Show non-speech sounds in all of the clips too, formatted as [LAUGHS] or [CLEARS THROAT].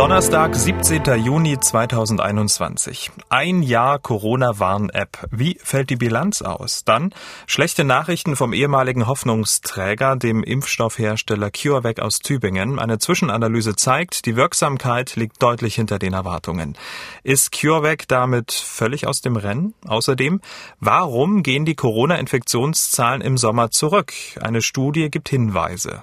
Donnerstag, 17. Juni 2021. Ein Jahr Corona-Warn-App. Wie fällt die Bilanz aus? Dann schlechte Nachrichten vom ehemaligen Hoffnungsträger, dem Impfstoffhersteller CureVac aus Tübingen. Eine Zwischenanalyse zeigt, die Wirksamkeit liegt deutlich hinter den Erwartungen. Ist CureVac damit völlig aus dem Rennen? Außerdem, warum gehen die Corona-Infektionszahlen im Sommer zurück? Eine Studie gibt Hinweise.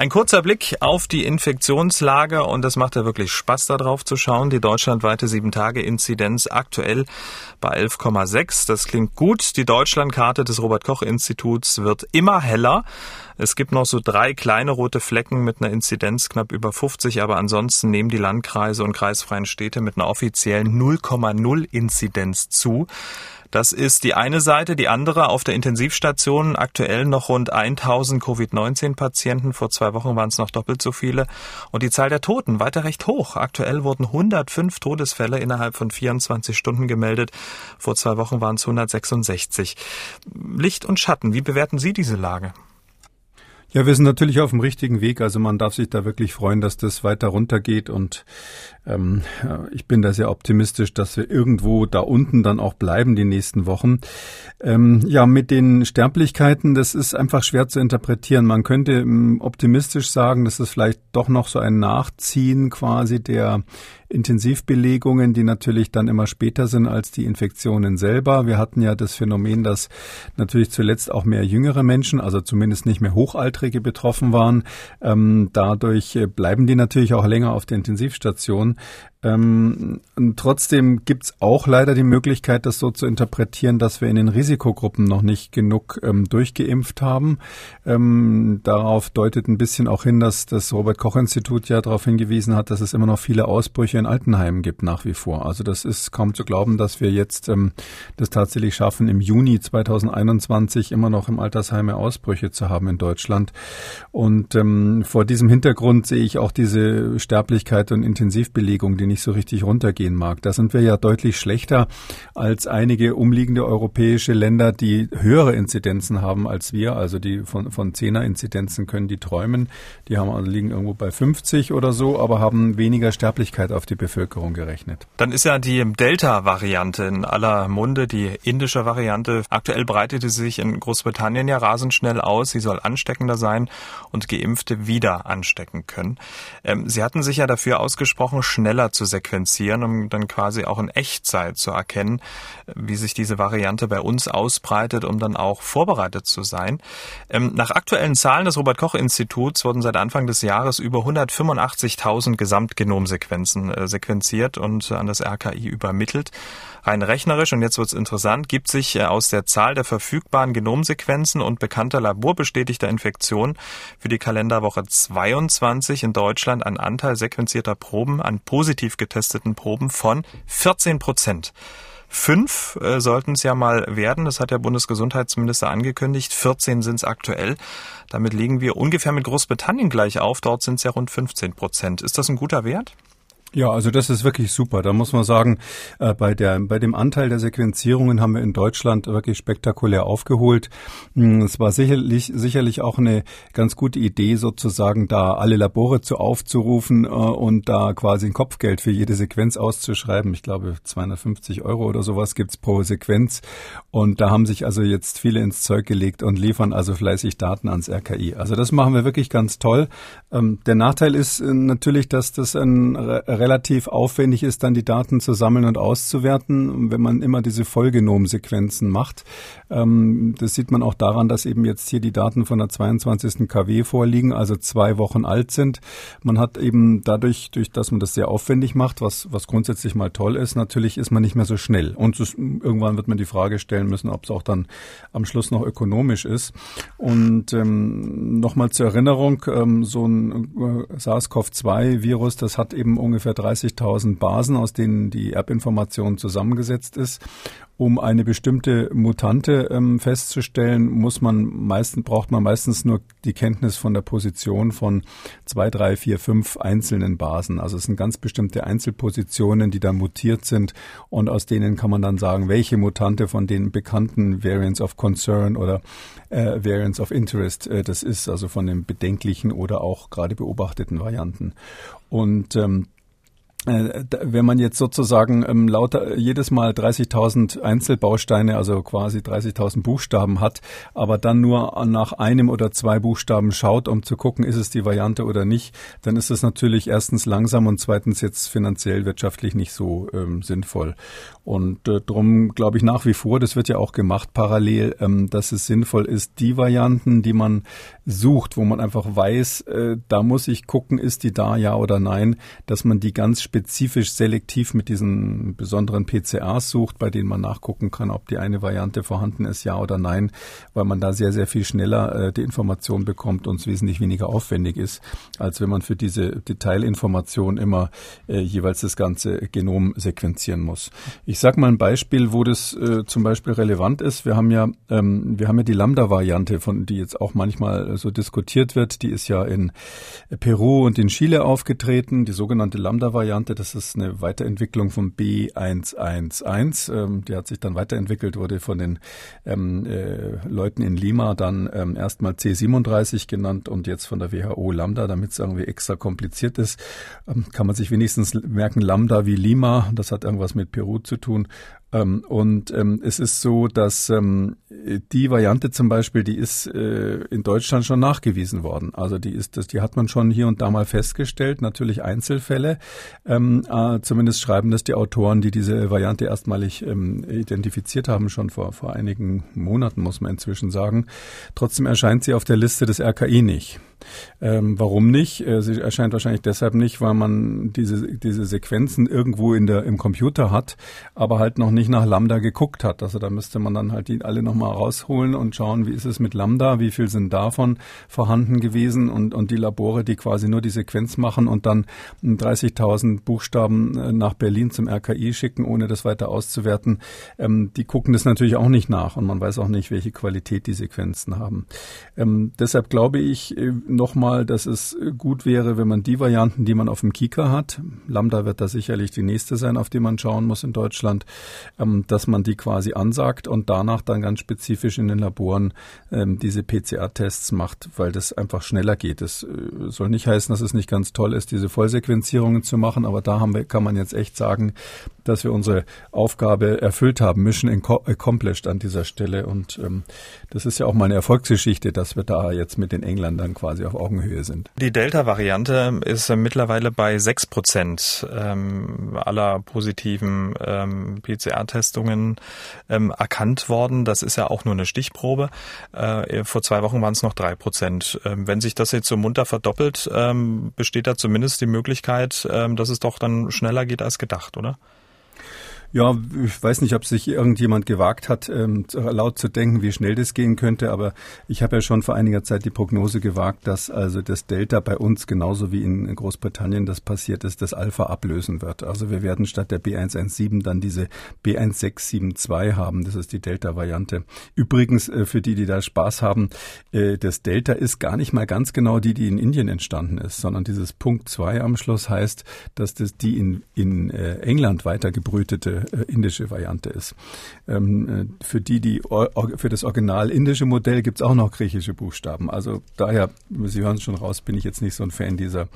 Ein kurzer Blick auf die Infektionslage und es macht ja wirklich Spaß darauf zu schauen. Die deutschlandweite 7-Tage-Inzidenz aktuell bei 11,6. Das klingt gut. Die Deutschlandkarte des Robert-Koch-Instituts wird immer heller. Es gibt noch so drei kleine rote Flecken mit einer Inzidenz knapp über 50, aber ansonsten nehmen die Landkreise und kreisfreien Städte mit einer offiziellen 0,0 Inzidenz zu. Das ist die eine Seite. Die andere auf der Intensivstation aktuell noch rund 1000 Covid-19-Patienten. Vor zwei Wochen waren es noch doppelt so viele. Und die Zahl der Toten weiter recht hoch. Aktuell wurden 105 Todesfälle innerhalb von 24 Stunden gemeldet. Vor zwei Wochen waren es 166. Licht und Schatten. Wie bewerten Sie diese Lage? Ja, wir sind natürlich auf dem richtigen Weg. Also man darf sich da wirklich freuen, dass das weiter runtergeht. Und ähm, ich bin da sehr optimistisch, dass wir irgendwo da unten dann auch bleiben die nächsten Wochen. Ähm, ja, mit den Sterblichkeiten, das ist einfach schwer zu interpretieren. Man könnte ähm, optimistisch sagen, dass es vielleicht doch noch so ein Nachziehen quasi der Intensivbelegungen, die natürlich dann immer später sind als die Infektionen selber. Wir hatten ja das Phänomen, dass natürlich zuletzt auch mehr jüngere Menschen, also zumindest nicht mehr Hochaltrige betroffen waren. Ähm, dadurch äh, bleiben die natürlich auch länger auf der Intensivstation. Ähm, trotzdem gibt's auch leider die Möglichkeit, das so zu interpretieren, dass wir in den Risikogruppen noch nicht genug ähm, durchgeimpft haben. Ähm, darauf deutet ein bisschen auch hin, dass das Robert Koch Institut ja darauf hingewiesen hat, dass es immer noch viele Ausbrüche in Altenheimen gibt nach wie vor. Also das ist kaum zu glauben, dass wir jetzt ähm, das tatsächlich schaffen, im Juni 2021 immer noch im Altersheime Ausbrüche zu haben in Deutschland. Und ähm, vor diesem Hintergrund sehe ich auch diese Sterblichkeit und Intensivbelegung, die nicht so richtig runtergehen mag. Da sind wir ja deutlich schlechter als einige umliegende europäische Länder, die höhere Inzidenzen haben als wir. Also die von, von 10er Inzidenzen können die träumen. Die haben, also liegen irgendwo bei 50 oder so, aber haben weniger Sterblichkeit auf die Bevölkerung gerechnet. Dann ist ja die Delta-Variante in aller Munde, die indische Variante. Aktuell breitete sie sich in Großbritannien ja rasend schnell aus. Sie soll ansteckender sein und Geimpfte wieder anstecken können. Ähm, sie hatten sich ja dafür ausgesprochen, schneller zu zu sequenzieren, um dann quasi auch in Echtzeit zu erkennen, wie sich diese Variante bei uns ausbreitet, um dann auch vorbereitet zu sein. Ähm, nach aktuellen Zahlen des Robert Koch Instituts wurden seit Anfang des Jahres über 185.000 Gesamtgenomsequenzen äh, sequenziert und an das RKI übermittelt. Rein rechnerisch, und jetzt wird es interessant, gibt sich äh, aus der Zahl der verfügbaren Genomsequenzen und bekannter laborbestätigter Infektionen für die Kalenderwoche 22 in Deutschland ein Anteil sequenzierter Proben an positiv getesteten Proben von 14 Prozent. Fünf äh, sollten es ja mal werden, das hat der Bundesgesundheitsminister angekündigt. 14 sind es aktuell. Damit liegen wir ungefähr mit Großbritannien gleich auf. Dort sind es ja rund 15 Prozent. Ist das ein guter Wert? Ja, also das ist wirklich super. Da muss man sagen, äh, bei der bei dem Anteil der Sequenzierungen haben wir in Deutschland wirklich spektakulär aufgeholt. Hm, es war sicherlich sicherlich auch eine ganz gute Idee, sozusagen da alle Labore zu aufzurufen äh, und da quasi ein Kopfgeld für jede Sequenz auszuschreiben. Ich glaube 250 Euro oder sowas gibt's pro Sequenz. Und da haben sich also jetzt viele ins Zeug gelegt und liefern also fleißig Daten ans RKI. Also das machen wir wirklich ganz toll. Ähm, der Nachteil ist äh, natürlich, dass das ein relativ aufwendig ist, dann die Daten zu sammeln und auszuwerten, wenn man immer diese Vollgenomsequenzen macht. Ähm, das sieht man auch daran, dass eben jetzt hier die Daten von der 22. KW vorliegen, also zwei Wochen alt sind. Man hat eben dadurch, durch dass man das sehr aufwendig macht, was, was grundsätzlich mal toll ist, natürlich ist man nicht mehr so schnell. Und es, irgendwann wird man die Frage stellen müssen, ob es auch dann am Schluss noch ökonomisch ist. Und ähm, nochmal zur Erinnerung, ähm, so ein äh, SARS-CoV-2-Virus, das hat eben ungefähr 30.000 Basen, aus denen die Erbinformation zusammengesetzt ist. Um eine bestimmte Mutante ähm, festzustellen, muss man meistens, braucht man meistens nur die Kenntnis von der Position von zwei, drei, vier, fünf einzelnen Basen. Also es sind ganz bestimmte Einzelpositionen, die da mutiert sind und aus denen kann man dann sagen, welche Mutante von den bekannten Variants of Concern oder äh, Variants of Interest äh, das ist, also von den bedenklichen oder auch gerade beobachteten Varianten. Und ähm, äh, wenn man jetzt sozusagen ähm, lauter jedes Mal 30.000 Einzelbausteine, also quasi 30.000 Buchstaben hat, aber dann nur nach einem oder zwei Buchstaben schaut, um zu gucken, ist es die Variante oder nicht, dann ist es natürlich erstens langsam und zweitens jetzt finanziell wirtschaftlich nicht so ähm, sinnvoll. Und äh, darum glaube ich nach wie vor, das wird ja auch gemacht parallel, ähm, dass es sinnvoll ist, die Varianten, die man sucht, wo man einfach weiß, äh, da muss ich gucken, ist die da, ja oder nein, dass man die ganz spezifisch selektiv mit diesen besonderen PCAs sucht, bei denen man nachgucken kann, ob die eine Variante vorhanden ist, ja oder nein, weil man da sehr, sehr viel schneller äh, die Information bekommt und es wesentlich weniger aufwendig ist, als wenn man für diese Detailinformation immer äh, jeweils das ganze Genom sequenzieren muss. Ich sage mal ein Beispiel, wo das äh, zum Beispiel relevant ist. Wir haben ja, ähm, wir haben ja die Lambda-Variante, von die jetzt auch manchmal so diskutiert wird. Die ist ja in Peru und in Chile aufgetreten, die sogenannte Lambda-Variante. Variante. Das ist eine Weiterentwicklung vom B111. Ähm, die hat sich dann weiterentwickelt, wurde von den ähm, äh, Leuten in Lima dann ähm, erstmal C37 genannt und jetzt von der WHO Lambda, damit es irgendwie extra kompliziert ist. Ähm, kann man sich wenigstens merken, Lambda wie Lima. Das hat irgendwas mit Peru zu tun. Ähm, und ähm, es ist so, dass ähm, die Variante zum Beispiel, die ist äh, in Deutschland schon nachgewiesen worden. Also die ist, das, die hat man schon hier und da mal festgestellt. Natürlich Einzelfälle. Ähm, äh, zumindest schreiben das die Autoren, die diese Variante erstmalig ähm, identifiziert haben, schon vor vor einigen Monaten muss man inzwischen sagen. Trotzdem erscheint sie auf der Liste des RKI nicht. Ähm, warum nicht? Äh, sie erscheint wahrscheinlich deshalb nicht, weil man diese, diese Sequenzen irgendwo in der, im Computer hat, aber halt noch nicht nach Lambda geguckt hat. Also da müsste man dann halt die alle nochmal rausholen und schauen, wie ist es mit Lambda, wie viel sind davon vorhanden gewesen und, und die Labore, die quasi nur die Sequenz machen und dann 30.000 Buchstaben äh, nach Berlin zum RKI schicken, ohne das weiter auszuwerten, ähm, die gucken das natürlich auch nicht nach und man weiß auch nicht, welche Qualität die Sequenzen haben. Ähm, deshalb glaube ich, äh, nochmal, dass es gut wäre, wenn man die Varianten, die man auf dem Kika hat, Lambda wird da sicherlich die nächste sein, auf die man schauen muss in Deutschland, ähm, dass man die quasi ansagt und danach dann ganz spezifisch in den Laboren ähm, diese PCR-Tests macht, weil das einfach schneller geht. Das äh, soll nicht heißen, dass es nicht ganz toll ist, diese Vollsequenzierungen zu machen, aber da haben wir, kann man jetzt echt sagen, dass wir unsere Aufgabe erfüllt haben, Mission accomplished an dieser Stelle. Und ähm, das ist ja auch mal eine Erfolgsgeschichte, dass wir da jetzt mit den Engländern quasi auf Augenhöhe sind. Die Delta-Variante ist mittlerweile bei sechs Prozent ähm, aller positiven ähm, PCR-Testungen ähm, erkannt worden. Das ist ja auch nur eine Stichprobe. Äh, vor zwei Wochen waren es noch drei Prozent. Ähm, wenn sich das jetzt so munter verdoppelt, ähm, besteht da zumindest die Möglichkeit, ähm, dass es doch dann schneller geht als gedacht, oder? Ja, ich weiß nicht, ob sich irgendjemand gewagt hat, ähm, laut zu denken, wie schnell das gehen könnte, aber ich habe ja schon vor einiger Zeit die Prognose gewagt, dass also das Delta bei uns genauso wie in Großbritannien das passiert ist, das Alpha ablösen wird. Also wir werden statt der B117 dann diese B1672 haben. Das ist die Delta-Variante. Übrigens, äh, für die, die da Spaß haben, äh, das Delta ist gar nicht mal ganz genau die, die in Indien entstanden ist, sondern dieses Punkt 2 am Schluss heißt, dass das die in, in äh, England weitergebrütete indische, äh, indische Variante ist. Ähm, äh, für die, die für das original indische Modell gibt's auch noch griechische Buchstaben. Also daher, Sie hören es schon raus, bin ich jetzt nicht so ein Fan dieser,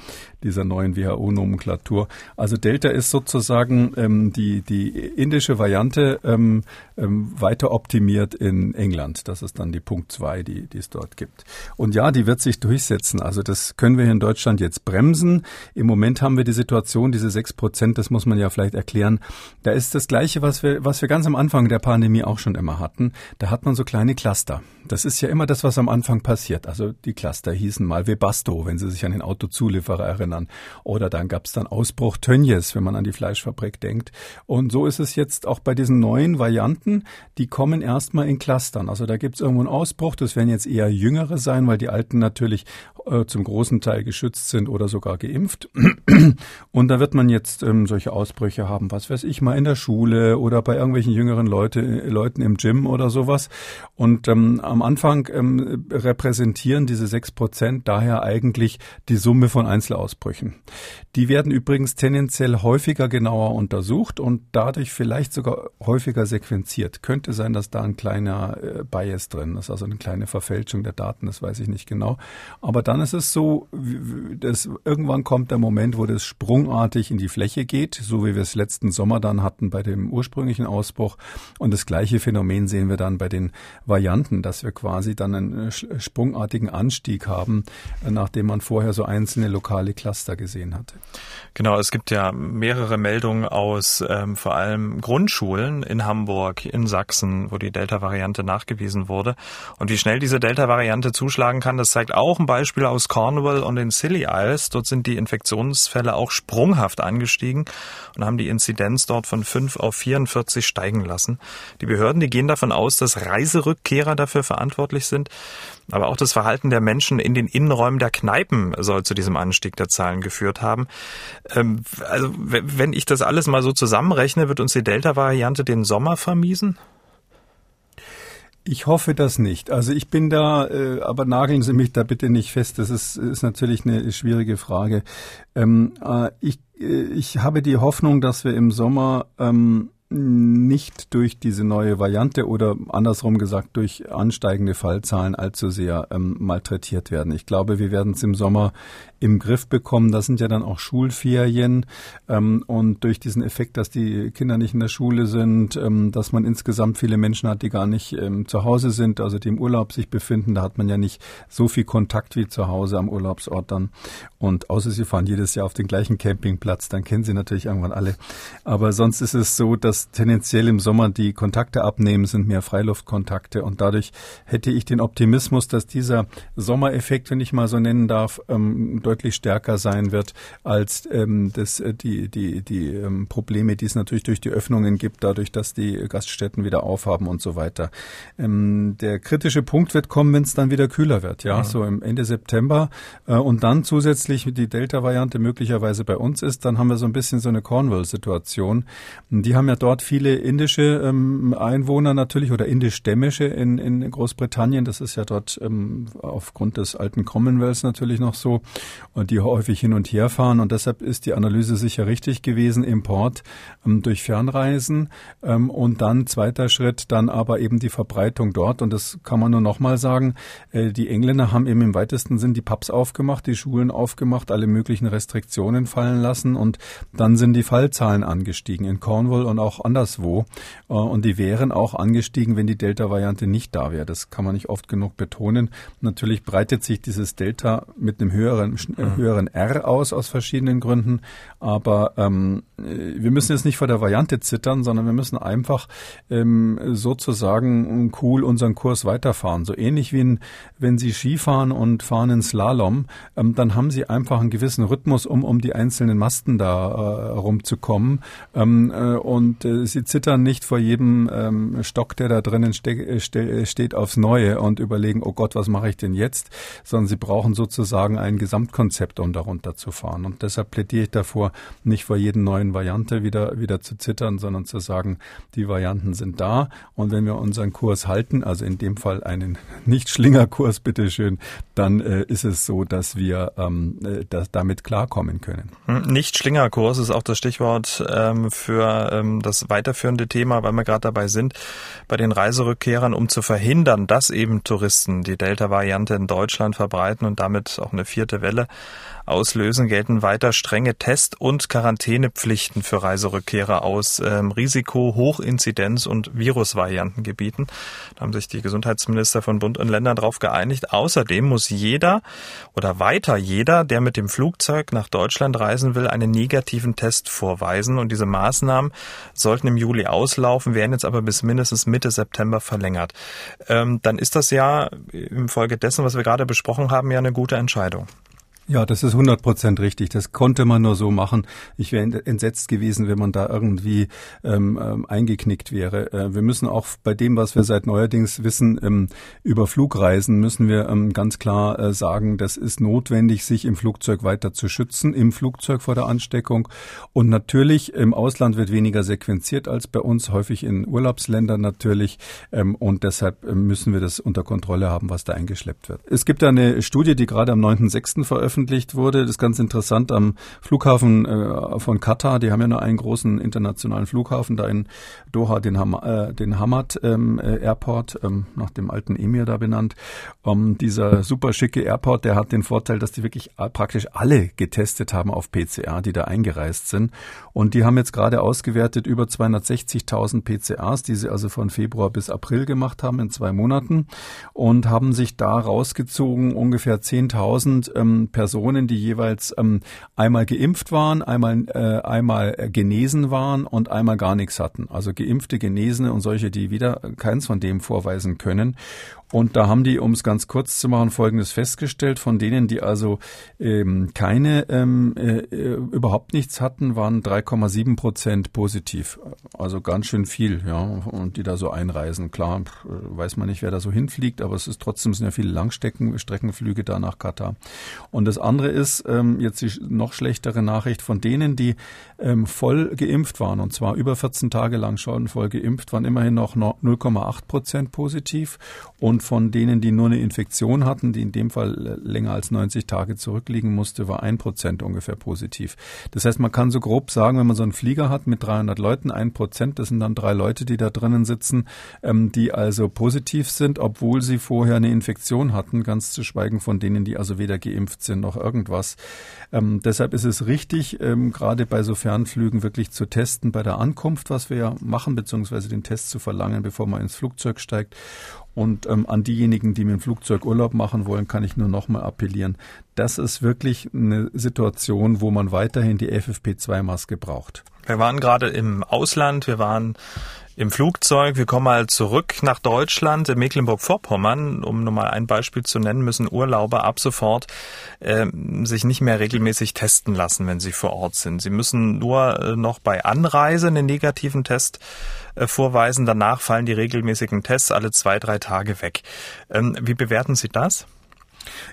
dieser neuen WHO-Nomenklatur. Also Delta ist sozusagen ähm, die, die indische Variante ähm, weiter optimiert in England. Das ist dann die Punkt zwei, die, die es dort gibt. Und ja, die wird sich durchsetzen. Also das können wir hier in Deutschland jetzt bremsen. Im Moment haben wir die Situation, diese sechs Prozent, das muss man ja vielleicht erklären. Da ist das Gleiche, was wir, was wir ganz am Anfang der Pandemie auch schon immer hatten. Da hat man so kleine Cluster. Das ist ja immer das, was am Anfang passiert. Also die Cluster hießen mal Webasto, wenn Sie sich an den Autozulieferer erinnern. Oder dann gab es dann Ausbruch Tönnies, wenn man an die Fleischfabrik denkt. Und so ist es jetzt auch bei diesen neuen Varianten. Die kommen erstmal in Clustern. Also da gibt es irgendwo einen Ausbruch. Das werden jetzt eher jüngere sein, weil die alten natürlich äh, zum großen Teil geschützt sind oder sogar geimpft. [CLEARS THROAT] Und da wird man jetzt ähm, solche Ausbrüche haben, was weiß ich, mal in der Schule oder bei irgendwelchen jüngeren Leute, Leuten im Gym oder sowas. Und ähm, am Anfang ähm, repräsentieren diese sechs Prozent daher eigentlich die Summe von Einzelausbrüchen. Die werden übrigens tendenziell häufiger genauer untersucht und dadurch vielleicht sogar häufiger sequenziert. Könnte sein, dass da ein kleiner äh, Bias drin ist, also eine kleine Verfälschung der Daten, das weiß ich nicht genau. Aber dann ist es so, dass irgendwann kommt der Moment, wo das sprungartig in die Fläche geht, so wie wir es letzten Sommer dann hatten bei dem ursprünglichen Ausbruch. Und das gleiche Phänomen sehen wir dann bei den Varianten, dass wir quasi dann einen äh, sprungartigen Anstieg haben, äh, nachdem man vorher so einzelne lokale Cluster gesehen hatte. Genau, es gibt ja mehrere Meldungen aus ähm, vor allem Grundschulen in Hamburg, in Sachsen, wo die Delta-Variante nachgewiesen wurde. Und wie schnell diese Delta-Variante zuschlagen kann, das zeigt auch ein Beispiel aus Cornwall und den Scilly Isles. Dort sind die Infektionsfälle auch sprunghaft angestiegen und haben die Inzidenz dort von 5 auf 44 steigen lassen. Die Behörden, die gehen davon aus, dass Reiserückkehrer dafür verantwortlich sind. Aber auch das Verhalten der Menschen in den Innenräumen der Kneipen soll zu diesem Anstieg der Zahlen geführt haben. Ähm, also wenn ich das alles mal so zusammenrechne, wird uns die Delta-Variante den Sommer vermiesen? Ich hoffe das nicht. Also ich bin da, äh, aber nageln Sie mich da bitte nicht fest. Das ist, ist natürlich eine schwierige Frage. Ähm, äh, ich, äh, ich habe die Hoffnung, dass wir im Sommer ähm, nicht durch diese neue Variante oder andersrum gesagt durch ansteigende Fallzahlen allzu sehr ähm, malträtiert werden. Ich glaube, wir werden es im Sommer im Griff bekommen. Das sind ja dann auch Schulferien ähm, und durch diesen Effekt, dass die Kinder nicht in der Schule sind, ähm, dass man insgesamt viele Menschen hat, die gar nicht ähm, zu Hause sind, also die im Urlaub sich befinden, da hat man ja nicht so viel Kontakt wie zu Hause am Urlaubsort dann. Und außer sie fahren jedes Jahr auf den gleichen Campingplatz, dann kennen sie natürlich irgendwann alle. Aber sonst ist es so, dass tendenziell im Sommer die Kontakte abnehmen, sind mehr Freiluftkontakte und dadurch hätte ich den Optimismus, dass dieser Sommereffekt, wenn ich mal so nennen darf, ähm, deutlich stärker sein wird als ähm, das, äh, die, die, die ähm, Probleme, die es natürlich durch die Öffnungen gibt, dadurch, dass die Gaststätten wieder aufhaben und so weiter. Ähm, der kritische Punkt wird kommen, wenn es dann wieder kühler wird, ja, ja. so im Ende September äh, und dann zusätzlich die Delta-Variante möglicherweise bei uns ist, dann haben wir so ein bisschen so eine Cornwall-Situation. Die haben ja dort viele indische ähm, Einwohner natürlich oder indischstämmische in, in Großbritannien. Das ist ja dort ähm, aufgrund des alten Commonwealths natürlich noch so und die häufig hin und her fahren. Und deshalb ist die Analyse sicher richtig gewesen, Import ähm, durch Fernreisen ähm, und dann zweiter Schritt, dann aber eben die Verbreitung dort. Und das kann man nur nochmal sagen, äh, die Engländer haben eben im weitesten Sinn die Pubs aufgemacht, die Schulen aufgemacht, alle möglichen Restriktionen fallen lassen und dann sind die Fallzahlen angestiegen in Cornwall und auch anderswo. Äh, und die wären auch angestiegen, wenn die Delta-Variante nicht da wäre. Das kann man nicht oft genug betonen. Natürlich breitet sich dieses Delta mit einem höheren äh, höheren R aus, aus verschiedenen Gründen. Aber ähm, wir müssen jetzt nicht vor der Variante zittern, sondern wir müssen einfach ähm, sozusagen cool unseren Kurs weiterfahren. So ähnlich wie in, wenn Sie Skifahren und fahren in Slalom, ähm, dann haben Sie einfach einen gewissen Rhythmus, um um die einzelnen Masten da äh, rumzukommen. Ähm, äh, und äh, Sie zittern nicht vor jedem ähm, Stock, der da drinnen ste äh, ste steht, aufs Neue und überlegen, oh Gott, was mache ich denn jetzt? Sondern Sie brauchen sozusagen ein Gesamtkonzept, um darunter zu fahren. Und deshalb plädiere ich davor, nicht vor jedem neuen Variante wieder, wieder zu zittern, sondern zu sagen, die Varianten sind da. Und wenn wir unseren Kurs halten, also in dem Fall einen [LAUGHS] Nicht-Schlingerkurs, bitteschön, dann äh, ist es so, dass wir ähm, äh, dass damit klarkommen können. Hm, Nicht-Schlingerkurs ist auch das Stichwort ähm, für ähm, das das weiterführende Thema, weil wir gerade dabei sind, bei den Reiserückkehrern, um zu verhindern, dass eben Touristen die Delta-Variante in Deutschland verbreiten und damit auch eine vierte Welle auslösen, gelten weiter strenge Test- und Quarantänepflichten für Reiserückkehrer aus ähm, Risiko-, Hochinzidenz- und Virusvariantengebieten. Da haben sich die Gesundheitsminister von Bund und Ländern darauf geeinigt. Außerdem muss jeder oder weiter jeder, der mit dem Flugzeug nach Deutschland reisen will, einen negativen Test vorweisen. Und diese Maßnahmen sollten im Juli auslaufen, werden jetzt aber bis mindestens Mitte September verlängert. Ähm, dann ist das ja infolgedessen, was wir gerade besprochen haben, ja eine gute Entscheidung. Ja, das ist 100 Prozent richtig. Das konnte man nur so machen. Ich wäre entsetzt gewesen, wenn man da irgendwie ähm, ähm, eingeknickt wäre. Äh, wir müssen auch bei dem, was wir seit neuerdings wissen ähm, über Flugreisen, müssen wir ähm, ganz klar äh, sagen, das ist notwendig, sich im Flugzeug weiter zu schützen, im Flugzeug vor der Ansteckung. Und natürlich im Ausland wird weniger sequenziert als bei uns, häufig in Urlaubsländern natürlich. Ähm, und deshalb äh, müssen wir das unter Kontrolle haben, was da eingeschleppt wird. Es gibt eine Studie, die gerade am 9.6. veröffentlicht veröffentlicht wurde. Das ist ganz interessant am Flughafen äh, von Katar. Die haben ja nur einen großen internationalen Flughafen da in Doha, den, Ham äh, den Hamad ähm, äh, Airport, ähm, nach dem alten Emir da benannt. Um, dieser super schicke Airport, der hat den Vorteil, dass die wirklich praktisch alle getestet haben auf PCR, die da eingereist sind. Und die haben jetzt gerade ausgewertet über 260.000 PCRs, die sie also von Februar bis April gemacht haben in zwei Monaten und haben sich da rausgezogen ungefähr 10.000 ähm, per Personen, die jeweils ähm, einmal geimpft waren, einmal, äh, einmal genesen waren und einmal gar nichts hatten. Also geimpfte, Genesene und solche, die wieder keins von dem vorweisen können. Und da haben die, um es ganz kurz zu machen, Folgendes festgestellt. Von denen, die also ähm, keine, ähm, äh, überhaupt nichts hatten, waren 3,7 Prozent positiv. Also ganz schön viel, ja. Und die da so einreisen. Klar, weiß man nicht, wer da so hinfliegt, aber es ist trotzdem sind ja viele Langstreckenflüge da nach Katar. Und das andere ist ähm, jetzt die noch schlechtere Nachricht von denen, die ähm, voll geimpft waren, und zwar über 14 Tage lang schon voll geimpft, waren immerhin noch 0,8 Prozent positiv. Und von denen, die nur eine Infektion hatten, die in dem Fall länger als 90 Tage zurückliegen musste, war ein Prozent ungefähr positiv. Das heißt, man kann so grob sagen, wenn man so einen Flieger hat mit 300 Leuten, ein Prozent, das sind dann drei Leute, die da drinnen sitzen, ähm, die also positiv sind, obwohl sie vorher eine Infektion hatten, ganz zu schweigen von denen, die also weder geimpft sind noch irgendwas. Ähm, deshalb ist es richtig, ähm, gerade bei so Fernflügen wirklich zu testen bei der Ankunft, was wir ja machen, beziehungsweise den Test zu verlangen, bevor man ins Flugzeug steigt und ähm, an diejenigen, die mit dem Flugzeug Urlaub machen wollen, kann ich nur nochmal appellieren. Das ist wirklich eine Situation, wo man weiterhin die FFP2-Maske braucht. Wir waren gerade im Ausland, wir waren im Flugzeug. Wir kommen mal zurück nach Deutschland. In Mecklenburg-Vorpommern, um nur mal ein Beispiel zu nennen, müssen Urlauber ab sofort äh, sich nicht mehr regelmäßig testen lassen, wenn sie vor Ort sind. Sie müssen nur äh, noch bei Anreise einen negativen Test äh, vorweisen. Danach fallen die regelmäßigen Tests alle zwei, drei Tage weg. Ähm, wie bewerten Sie das?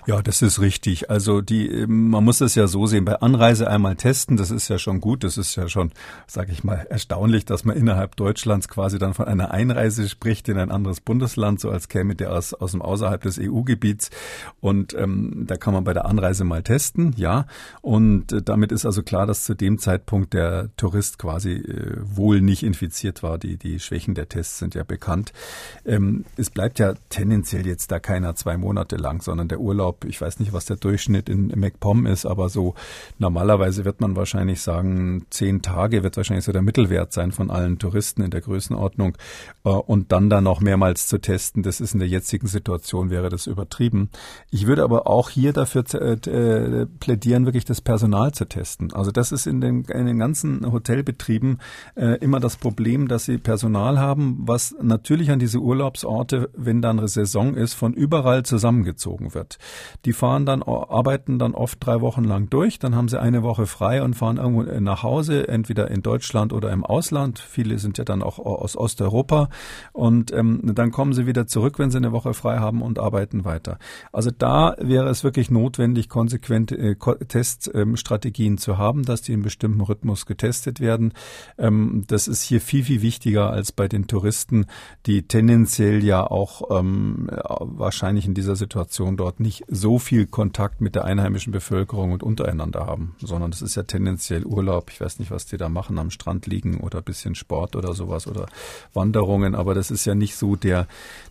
Ja, das ist richtig. Also die, man muss es ja so sehen, bei Anreise einmal testen, das ist ja schon gut, das ist ja schon, sage ich mal, erstaunlich, dass man innerhalb Deutschlands quasi dann von einer Einreise spricht in ein anderes Bundesland, so als käme der aus, aus dem außerhalb des EU-Gebiets. Und ähm, da kann man bei der Anreise mal testen, ja. Und äh, damit ist also klar, dass zu dem Zeitpunkt der Tourist quasi äh, wohl nicht infiziert war. Die, die Schwächen der Tests sind ja bekannt. Ähm, es bleibt ja tendenziell jetzt da keiner zwei Monate lang, sondern der Urlaub, ich weiß nicht, was der Durchschnitt in MacPom ist, aber so normalerweise wird man wahrscheinlich sagen, zehn Tage wird wahrscheinlich so der Mittelwert sein von allen Touristen in der Größenordnung. Äh, und dann da noch mehrmals zu testen, das ist in der jetzigen Situation wäre das übertrieben. Ich würde aber auch hier dafür äh, plädieren, wirklich das Personal zu testen. Also das ist in den, in den ganzen Hotelbetrieben äh, immer das Problem, dass sie Personal haben, was natürlich an diese Urlaubsorte, wenn dann eine Saison ist, von überall zusammengezogen wird. Die fahren dann, arbeiten dann oft drei Wochen lang durch, dann haben sie eine Woche frei und fahren irgendwo nach Hause, entweder in Deutschland oder im Ausland. Viele sind ja dann auch aus Osteuropa und ähm, dann kommen sie wieder zurück, wenn sie eine Woche frei haben und arbeiten weiter. Also da wäre es wirklich notwendig, konsequente äh, Teststrategien ähm, zu haben, dass die in bestimmten Rhythmus getestet werden. Ähm, das ist hier viel, viel wichtiger als bei den Touristen, die tendenziell ja auch ähm, wahrscheinlich in dieser Situation dort nicht so viel Kontakt mit der einheimischen Bevölkerung und untereinander haben, sondern das ist ja tendenziell Urlaub. Ich weiß nicht, was die da machen, am Strand liegen oder bisschen Sport oder sowas oder Wanderungen, aber das ist ja nicht so der,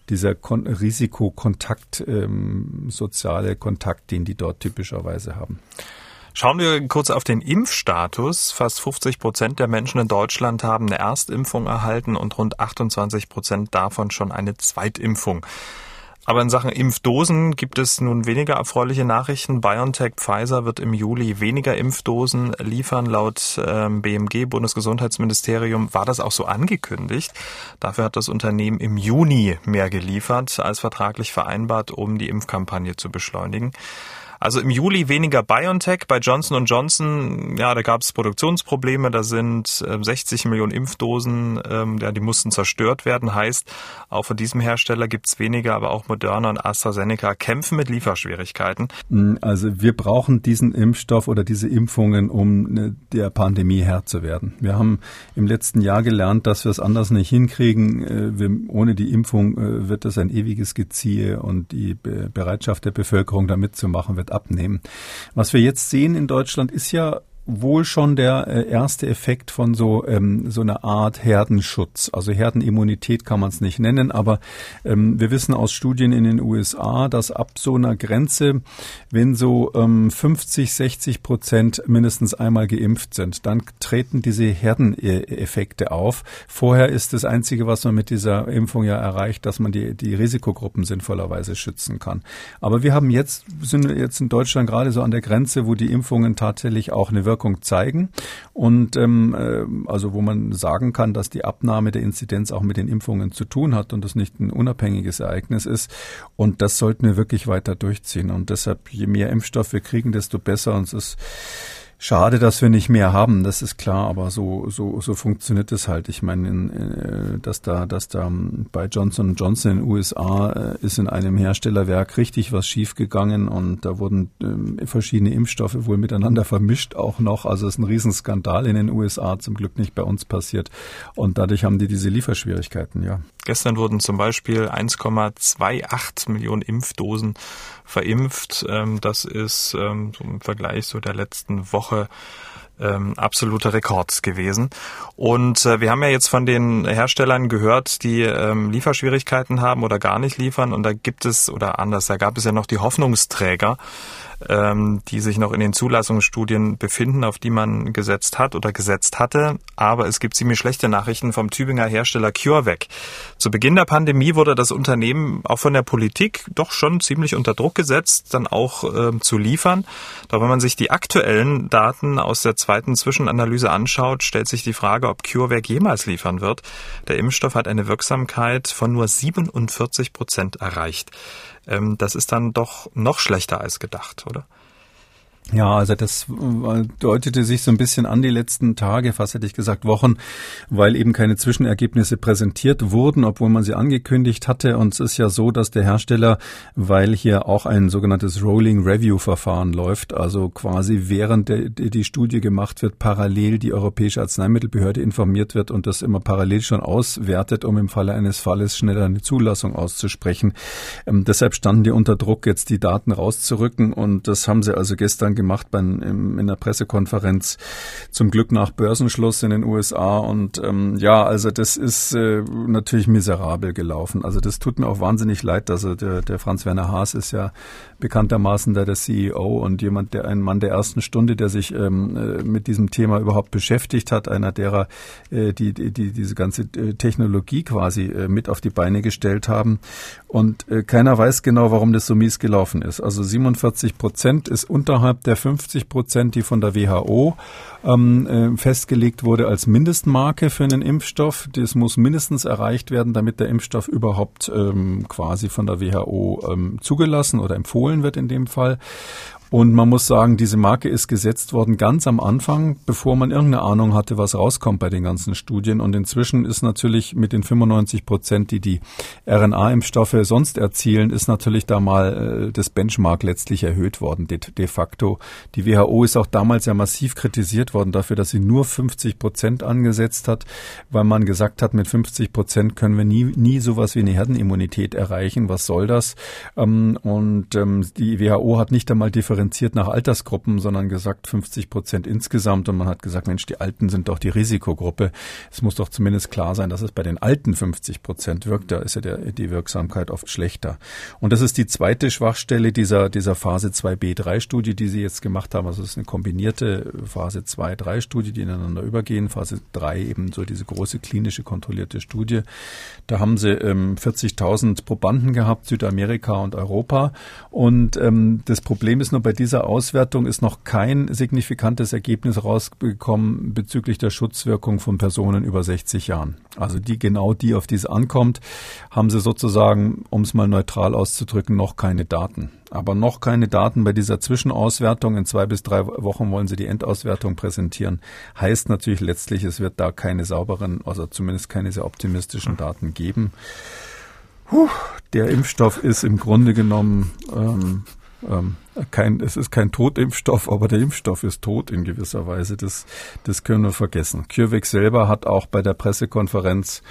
dieser Kon Risikokontakt, ähm, soziale Kontakt, den die dort typischerweise haben. Schauen wir kurz auf den Impfstatus. Fast 50 Prozent der Menschen in Deutschland haben eine Erstimpfung erhalten und rund 28 Prozent davon schon eine Zweitimpfung. Aber in Sachen Impfdosen gibt es nun weniger erfreuliche Nachrichten. BioNTech Pfizer wird im Juli weniger Impfdosen liefern. Laut ähm, BMG, Bundesgesundheitsministerium, war das auch so angekündigt. Dafür hat das Unternehmen im Juni mehr geliefert als vertraglich vereinbart, um die Impfkampagne zu beschleunigen. Also im Juli weniger BioNTech. Bei Johnson Johnson, ja, da gab es Produktionsprobleme. Da sind äh, 60 Millionen Impfdosen, ähm, ja, die mussten zerstört werden. Heißt, auch von diesem Hersteller gibt's weniger, aber auch Moderna und AstraZeneca kämpfen mit Lieferschwierigkeiten. Mm, also wir brauchen diesen Impfstoff oder diese Impfungen, um ne, der Pandemie Herr zu werden. Wir haben im letzten Jahr gelernt, dass wir es anders nicht hinkriegen. Äh, wir, ohne die Impfung äh, wird es ein ewiges Geziehe und die Bereitschaft der Bevölkerung, da mitzumachen, wird abnehmen. Was wir jetzt sehen in Deutschland ist ja wohl schon der äh, erste Effekt von so ähm, so einer Art Herdenschutz. Also Herdenimmunität kann man es nicht nennen, aber ähm, wir wissen aus Studien in den USA, dass ab so einer Grenze, wenn so ähm, 50, 60 Prozent mindestens einmal geimpft sind, dann treten diese Herdeneffekte auf. Vorher ist das Einzige, was man mit dieser Impfung ja erreicht, dass man die, die Risikogruppen sinnvollerweise schützen kann. Aber wir haben jetzt, sind jetzt in Deutschland gerade so an der Grenze, wo die Impfungen tatsächlich auch eine Wirkung zeigen und ähm, äh, also wo man sagen kann, dass die Abnahme der Inzidenz auch mit den Impfungen zu tun hat und das nicht ein unabhängiges Ereignis ist. Und das sollten wir wirklich weiter durchziehen. Und deshalb, je mehr Impfstoff wir kriegen, desto besser. Und es ist Schade, dass wir nicht mehr haben, das ist klar, aber so so so funktioniert es halt. Ich meine, in, äh, dass da dass da bei Johnson Johnson in den USA äh, ist in einem Herstellerwerk richtig was schiefgegangen und da wurden äh, verschiedene Impfstoffe wohl miteinander [LAUGHS] vermischt auch noch. Also es ist ein Riesenskandal in den USA, zum Glück nicht bei uns passiert und dadurch haben die diese Lieferschwierigkeiten, ja. Gestern wurden zum Beispiel 1,28 Millionen Impfdosen verimpft. Ähm, das ist ähm, im Vergleich so der letzten Woche ähm, absoluter Rekord gewesen. Und äh, wir haben ja jetzt von den Herstellern gehört, die Lieferschwierigkeiten haben oder gar nicht liefern. Und da gibt es, oder anders, da gab es ja noch die Hoffnungsträger, ähm, die sich noch in den Zulassungsstudien befinden, auf die man gesetzt hat oder gesetzt hatte. Aber es gibt ziemlich schlechte Nachrichten vom Tübinger Hersteller CureVac. Zu Beginn der Pandemie wurde das Unternehmen auch von der Politik doch schon ziemlich unter Druck gesetzt, dann auch äh, zu liefern. Doch wenn man sich die aktuellen Daten aus der zweiten Zwischenanalyse anschaut, stellt sich die Frage, ob CureVac jemals liefern wird. Der Impfstoff hat eine Wirksamkeit von nur 47 Prozent erreicht ähm, das ist dann doch noch schlechter als gedacht, oder? Ja, also das äh, deutete sich so ein bisschen an die letzten Tage, fast hätte ich gesagt Wochen, weil eben keine Zwischenergebnisse präsentiert wurden, obwohl man sie angekündigt hatte. Und es ist ja so, dass der Hersteller, weil hier auch ein sogenanntes Rolling Review Verfahren läuft, also quasi während die Studie gemacht wird, parallel die Europäische Arzneimittelbehörde informiert wird und das immer parallel schon auswertet, um im Falle eines Falles schneller eine Zulassung auszusprechen. Ähm, deshalb standen die unter Druck, jetzt die Daten rauszurücken und das haben sie also gestern gemacht bei, im, in der Pressekonferenz. Zum Glück nach Börsenschluss in den USA. Und ähm, ja, also das ist äh, natürlich miserabel gelaufen. Also das tut mir auch wahnsinnig leid. Also der, der Franz-Werner Haas ist ja bekanntermaßen da der CEO und jemand, der ein Mann der ersten Stunde, der sich ähm, äh, mit diesem Thema überhaupt beschäftigt hat, einer derer, äh, die, die, die diese ganze äh, Technologie quasi äh, mit auf die Beine gestellt haben. Und äh, keiner weiß genau, warum das so mies gelaufen ist. Also 47 Prozent ist unterhalb der 50 Prozent, die von der WHO ähm, äh, festgelegt wurde als Mindestmarke für einen Impfstoff. Das muss mindestens erreicht werden, damit der Impfstoff überhaupt ähm, quasi von der WHO ähm, zugelassen oder empfohlen wird in dem Fall. Und man muss sagen, diese Marke ist gesetzt worden ganz am Anfang, bevor man irgendeine Ahnung hatte, was rauskommt bei den ganzen Studien. Und inzwischen ist natürlich mit den 95 Prozent, die die RNA-Impfstoffe sonst erzielen, ist natürlich da mal äh, das Benchmark letztlich erhöht worden, de, de facto. Die WHO ist auch damals ja massiv kritisiert worden dafür, dass sie nur 50 Prozent angesetzt hat, weil man gesagt hat, mit 50 Prozent können wir nie, nie sowas wie eine Herdenimmunität erreichen. Was soll das? Ähm, und ähm, die WHO hat nicht einmal differenziert nach Altersgruppen, sondern gesagt 50 Prozent insgesamt. Und man hat gesagt, Mensch, die Alten sind doch die Risikogruppe. Es muss doch zumindest klar sein, dass es bei den Alten 50 Prozent wirkt. Da ist ja der, die Wirksamkeit oft schlechter. Und das ist die zweite Schwachstelle dieser, dieser Phase 2b3-Studie, die Sie jetzt gemacht haben. Also es ist eine kombinierte Phase 2-3-Studie, die ineinander übergehen. Phase 3 eben so diese große klinische kontrollierte Studie. Da haben sie ähm, 40.000 Probanden gehabt, Südamerika und Europa. Und ähm, das Problem ist nur, bei dieser Auswertung ist noch kein signifikantes Ergebnis rausgekommen bezüglich der Schutzwirkung von Personen über 60 Jahren. Also die genau die, auf die es ankommt, haben sie sozusagen, um es mal neutral auszudrücken, noch keine Daten. Aber noch keine Daten bei dieser Zwischenauswertung. In zwei bis drei Wochen wollen sie die Endauswertung präsentieren. Heißt natürlich letztlich, es wird da keine sauberen, also zumindest keine sehr optimistischen Daten geben. Puh, der Impfstoff ist im Grunde genommen ähm, ähm, kein, es ist kein Totimpfstoff, aber der Impfstoff ist tot in gewisser Weise. Das, das können wir vergessen. CureVac selber hat auch bei der Pressekonferenz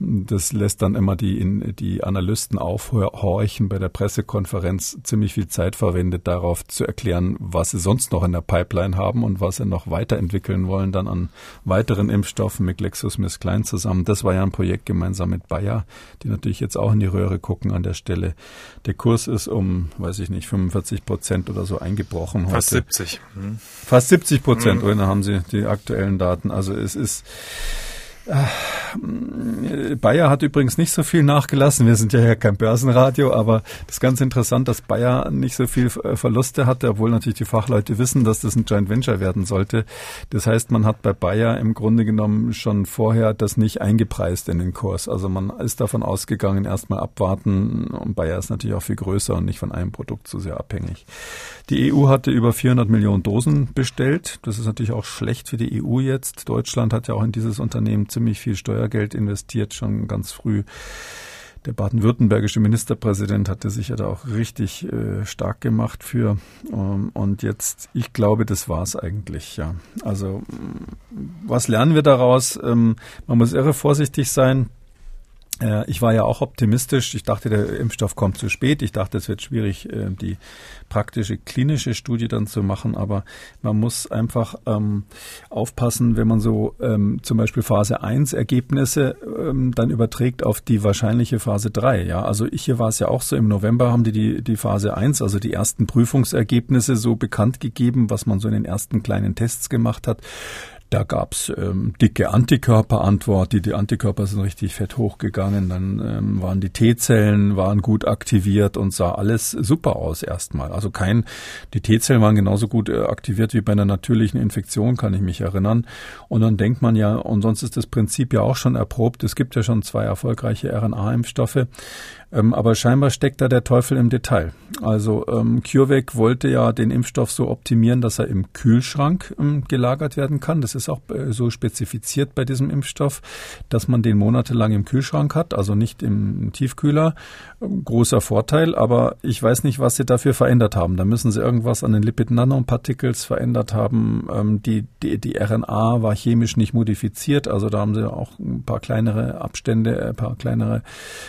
das lässt dann immer die, die Analysten aufhorchen bei der Pressekonferenz ziemlich viel Zeit verwendet, darauf zu erklären, was sie sonst noch in der Pipeline haben und was sie noch weiterentwickeln wollen, dann an weiteren Impfstoffen mit GlaxoSmithKline zusammen. Das war ja ein Projekt gemeinsam mit Bayer, die natürlich jetzt auch in die Röhre gucken an der Stelle. Der Kurs ist um, weiß ich nicht, 45 Prozent oder so eingebrochen Fast heute. 70. Mhm. Fast 70 Prozent, mhm. oder haben Sie die aktuellen Daten. Also es ist, Bayer hat übrigens nicht so viel nachgelassen. Wir sind ja kein Börsenradio, aber das ist ganz interessant, dass Bayer nicht so viel äh, Verluste hatte, obwohl natürlich die Fachleute wissen, dass das ein Joint Venture werden sollte. Das heißt, man hat bei Bayer im Grunde genommen schon vorher das nicht eingepreist in den Kurs. Also man ist davon ausgegangen, erstmal abwarten. Und Bayer ist natürlich auch viel größer und nicht von einem Produkt so sehr abhängig. Die EU hatte über 400 Millionen Dosen bestellt. Das ist natürlich auch schlecht für die EU jetzt. Deutschland hat ja auch in dieses Unternehmen ziemlich viel Steuergeld investiert, schon ganz früh. Der baden-württembergische Ministerpräsident hatte sich ja da auch richtig äh, stark gemacht für. Ähm, und jetzt, ich glaube, das war's eigentlich, ja. Also, was lernen wir daraus? Ähm, man muss irre vorsichtig sein. Äh, ich war ja auch optimistisch. Ich dachte, der Impfstoff kommt zu spät. Ich dachte, es wird schwierig, äh, die praktische klinische Studie dann zu machen. Aber man muss einfach ähm, aufpassen, wenn man so ähm, zum Beispiel Phase 1 Ergebnisse ähm, dann überträgt auf die wahrscheinliche Phase 3. Ja, also ich, hier war es ja auch so, im November haben die, die die Phase 1, also die ersten Prüfungsergebnisse so bekannt gegeben, was man so in den ersten kleinen Tests gemacht hat. Da gab's ähm, dicke Antikörperantwort. Die, die Antikörper sind richtig fett hochgegangen. Dann ähm, waren die T-Zellen waren gut aktiviert und sah alles super aus erstmal. Also kein, die T-Zellen waren genauso gut äh, aktiviert wie bei einer natürlichen Infektion, kann ich mich erinnern. Und dann denkt man ja, und sonst ist das Prinzip ja auch schon erprobt. Es gibt ja schon zwei erfolgreiche RNA-Impfstoffe. Ähm, aber scheinbar steckt da der Teufel im Detail. Also ähm, CureVac wollte ja den Impfstoff so optimieren, dass er im Kühlschrank ähm, gelagert werden kann. Das ist auch äh, so spezifiziert bei diesem Impfstoff, dass man den monatelang im Kühlschrank hat, also nicht im Tiefkühler. Großer Vorteil, aber ich weiß nicht, was sie dafür verändert haben. Da müssen sie irgendwas an den Lipid-Nanoparticles verändert haben. Ähm, die, die, die RNA war chemisch nicht modifiziert, also da haben sie auch ein paar kleinere Abstände, ein paar kleinere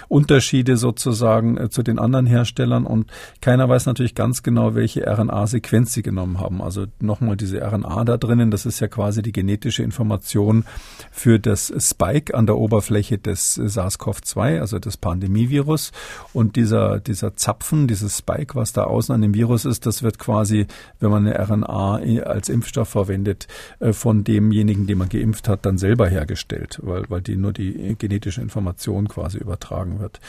Unterschiede so sozusagen äh, zu den anderen Herstellern und keiner weiß natürlich ganz genau, welche RNA-Sequenz sie genommen haben. Also nochmal diese RNA da drinnen, das ist ja quasi die genetische Information für das Spike an der Oberfläche des SARS-CoV-2, also des Pandemievirus. Und dieser, dieser Zapfen, dieses Spike, was da außen an dem Virus ist, das wird quasi, wenn man eine RNA als Impfstoff verwendet, äh, von demjenigen, den man geimpft hat, dann selber hergestellt, weil, weil die nur die genetische Information quasi übertragen wird.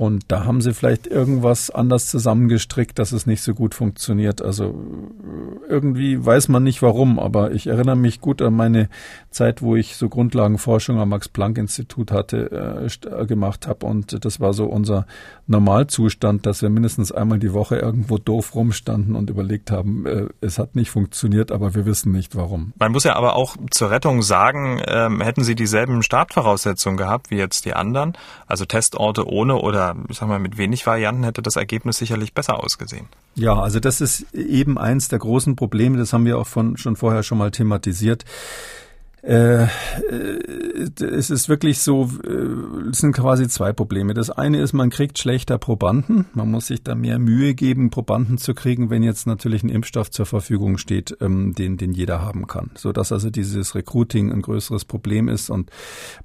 Und da haben sie vielleicht irgendwas anders zusammengestrickt, dass es nicht so gut funktioniert. Also irgendwie weiß man nicht warum, aber ich erinnere mich gut an meine Zeit, wo ich so Grundlagenforschung am Max-Planck-Institut hatte, äh, gemacht habe. Und das war so unser Normalzustand, dass wir mindestens einmal die Woche irgendwo doof rumstanden und überlegt haben, äh, es hat nicht funktioniert, aber wir wissen nicht warum. Man muss ja aber auch zur Rettung sagen, ähm, hätten sie dieselben Startvoraussetzungen gehabt wie jetzt die anderen, also Testorte ohne oder ich sag mal mit wenig Varianten, hätte das Ergebnis sicherlich besser ausgesehen. Ja, also das ist eben eins der großen Probleme, das haben wir auch von, schon vorher schon mal thematisiert. Äh, es ist wirklich so, äh, es sind quasi zwei Probleme. Das eine ist, man kriegt schlechter Probanden. Man muss sich da mehr Mühe geben, Probanden zu kriegen, wenn jetzt natürlich ein Impfstoff zur Verfügung steht, ähm, den, den jeder haben kann. So dass also dieses Recruiting ein größeres Problem ist und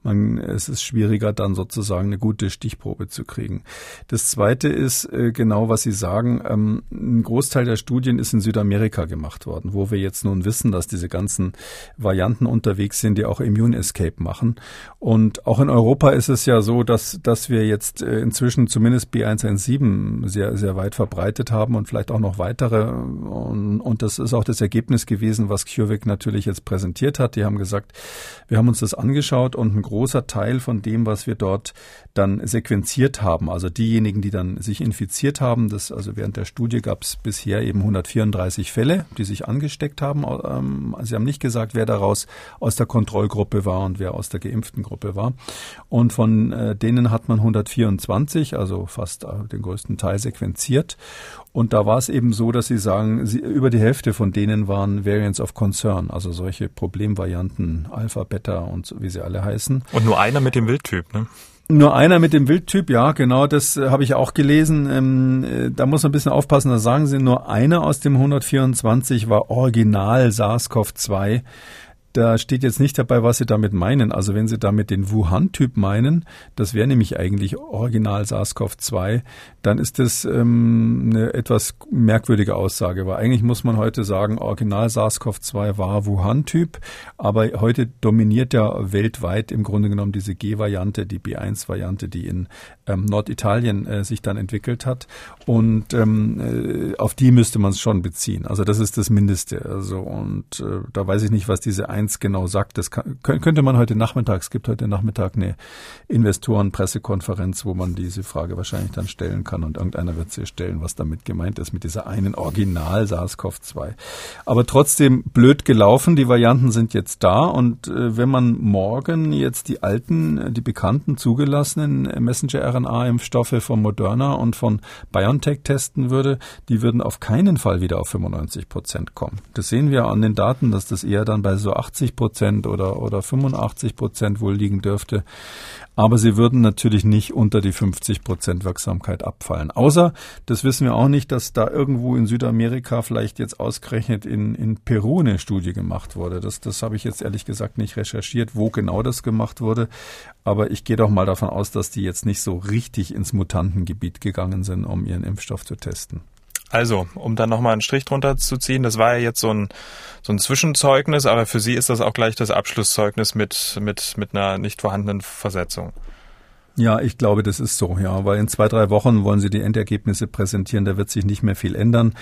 man, es ist schwieriger, dann sozusagen eine gute Stichprobe zu kriegen. Das zweite ist äh, genau, was Sie sagen. Ähm, ein Großteil der Studien ist in Südamerika gemacht worden, wo wir jetzt nun wissen, dass diese ganzen Varianten unterwegs unterwegs sind, die auch Immune Escape machen. Und auch in Europa ist es ja so, dass, dass wir jetzt äh, inzwischen zumindest B117 sehr, sehr weit verbreitet haben und vielleicht auch noch weitere. Und, und das ist auch das Ergebnis gewesen, was CureVac natürlich jetzt präsentiert hat. Die haben gesagt, wir haben uns das angeschaut und ein großer Teil von dem, was wir dort dann sequenziert haben, also diejenigen, die dann sich infiziert haben, das, also während der Studie gab es bisher eben 134 Fälle, die sich angesteckt haben. Ähm, Sie haben nicht gesagt, wer daraus aus aus der Kontrollgruppe war und wer aus der geimpften Gruppe war. Und von äh, denen hat man 124, also fast äh, den größten Teil sequenziert. Und da war es eben so, dass sie sagen, sie, über die Hälfte von denen waren Variants of Concern, also solche Problemvarianten, Alpha, Beta und so, wie sie alle heißen. Und nur einer mit dem Wildtyp, ne? Nur einer mit dem Wildtyp, ja, genau, das äh, habe ich auch gelesen. Ähm, äh, da muss man ein bisschen aufpassen, da sagen sie, nur einer aus dem 124 war original SARS-CoV-2. Da steht jetzt nicht dabei, was Sie damit meinen. Also wenn Sie damit den Wuhan-Typ meinen, das wäre nämlich eigentlich Original SARS-CoV-2, dann ist das ähm, eine etwas merkwürdige Aussage, weil eigentlich muss man heute sagen, Original SARS-CoV-2 war Wuhan-Typ, aber heute dominiert ja weltweit im Grunde genommen diese G-Variante, die B1-Variante, die in ähm, Norditalien äh, sich dann entwickelt hat. Und ähm, äh, auf die müsste man es schon beziehen. Also das ist das Mindeste. Also und äh, da weiß ich nicht, was diese 1 genau sagt. Das kann, könnte man heute Nachmittag, es gibt heute Nachmittag eine Investoren-Pressekonferenz, wo man diese Frage wahrscheinlich dann stellen kann und irgendeiner wird sie stellen, was damit gemeint ist mit dieser einen Original SARS-CoV-2. Aber trotzdem blöd gelaufen. Die Varianten sind jetzt da und äh, wenn man morgen jetzt die alten, äh, die bekannten zugelassenen Messenger mRNA-Impfstoffe von Moderna und von BioNTech testen würde, die würden auf keinen Fall wieder auf 95 Prozent kommen. Das sehen wir an den Daten, dass das eher dann bei so 80 Prozent oder, oder 85 Prozent wohl liegen dürfte. Aber sie würden natürlich nicht unter die 50 Prozent Wirksamkeit abfallen. Außer, das wissen wir auch nicht, dass da irgendwo in Südamerika vielleicht jetzt ausgerechnet in, in Peru eine Studie gemacht wurde. Das, das habe ich jetzt ehrlich gesagt nicht recherchiert, wo genau das gemacht wurde. Aber ich gehe doch mal davon aus, dass die jetzt nicht so richtig ins Mutantengebiet gegangen sind, um ihren Impfstoff zu testen. Also, um dann nochmal einen Strich drunter zu ziehen, das war ja jetzt so ein, so ein Zwischenzeugnis, aber für Sie ist das auch gleich das Abschlusszeugnis mit, mit, mit einer nicht vorhandenen Versetzung. Ja, ich glaube, das ist so, ja, weil in zwei, drei Wochen wollen sie die Endergebnisse präsentieren, da wird sich nicht mehr viel ändern.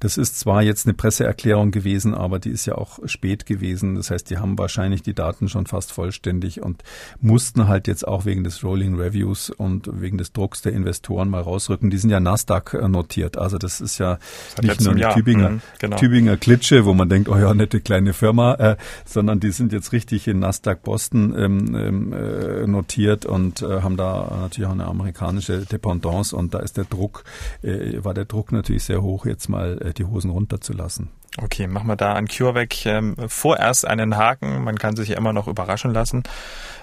Das ist zwar jetzt eine Presseerklärung gewesen, aber die ist ja auch spät gewesen. Das heißt, die haben wahrscheinlich die Daten schon fast vollständig und mussten halt jetzt auch wegen des Rolling Reviews und wegen des Drucks der Investoren mal rausrücken. Die sind ja Nasdaq äh, notiert, also das ist ja das nicht nur eine Jahr. Tübinger, mhm, genau. Tübinger Klitsche, wo man denkt, oh ja, nette kleine Firma, äh, sondern die sind jetzt richtig in Nasdaq Boston ähm, ähm äh, notiert und äh, haben da natürlich auch eine amerikanische Dependance und da ist der Druck, äh, war der Druck natürlich sehr hoch, jetzt mal äh, die Hosen runterzulassen. Okay, machen wir da an CureVac ähm, vorerst einen Haken. Man kann sich ja immer noch überraschen lassen.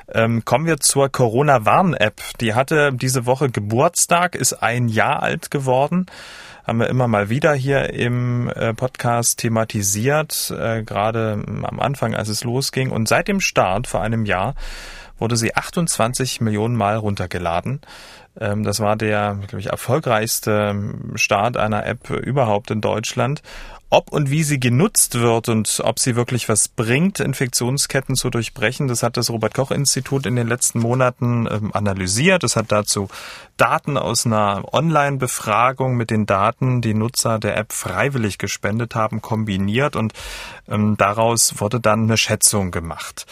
Ähm, kommen wir zur Corona-Warn-App. Die hatte diese Woche Geburtstag, ist ein Jahr alt geworden. Haben wir immer mal wieder hier im äh, Podcast thematisiert, äh, gerade am Anfang, als es losging. Und seit dem Start vor einem Jahr wurde sie 28 Millionen Mal runtergeladen. Ähm, das war der, glaube ich, erfolgreichste Start einer App überhaupt in Deutschland. Ob und wie sie genutzt wird und ob sie wirklich was bringt, Infektionsketten zu durchbrechen, das hat das Robert Koch Institut in den letzten Monaten ähm, analysiert. Es hat dazu Daten aus einer Online-Befragung mit den Daten, die Nutzer der App freiwillig gespendet haben, kombiniert und ähm, daraus wurde dann eine Schätzung gemacht.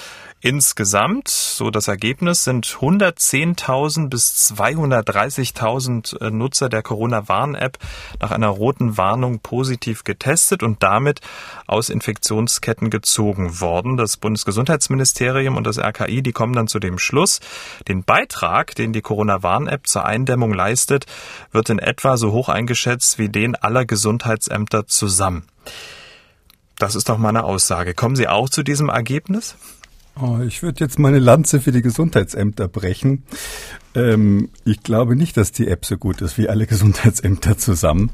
Insgesamt, so das Ergebnis, sind 110.000 bis 230.000 äh, Nutzer der Corona-Warn-App nach einer roten Warnung positiv getestet und damit aus Infektionsketten gezogen worden. Das Bundesgesundheitsministerium und das RKI, die kommen dann zu dem Schluss, den Beitrag, den die Corona-Warn-App zur Eindämmung leistet, wird in etwa so hoch eingeschätzt wie den aller Gesundheitsämter zusammen. Das ist doch mal eine Aussage. Kommen Sie auch zu diesem Ergebnis? Oh, ich würde jetzt meine Lanze für die Gesundheitsämter brechen. Ähm, ich glaube nicht, dass die App so gut ist wie alle Gesundheitsämter zusammen.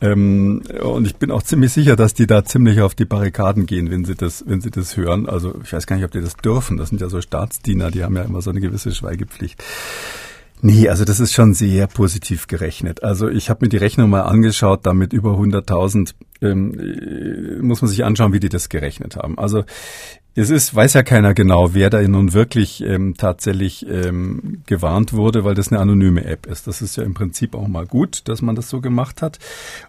Ähm, und ich bin auch ziemlich sicher, dass die da ziemlich auf die Barrikaden gehen, wenn sie das, wenn sie das hören. Also ich weiß gar nicht, ob die das dürfen. Das sind ja so Staatsdiener, die haben ja immer so eine gewisse Schweigepflicht. Nee, also das ist schon sehr positiv gerechnet. Also ich habe mir die Rechnung mal angeschaut, damit über 100.000 ähm, äh, muss man sich anschauen, wie die das gerechnet haben. Also es ist, weiß ja keiner genau, wer da nun wirklich ähm, tatsächlich ähm, gewarnt wurde, weil das eine anonyme App ist. Das ist ja im Prinzip auch mal gut, dass man das so gemacht hat.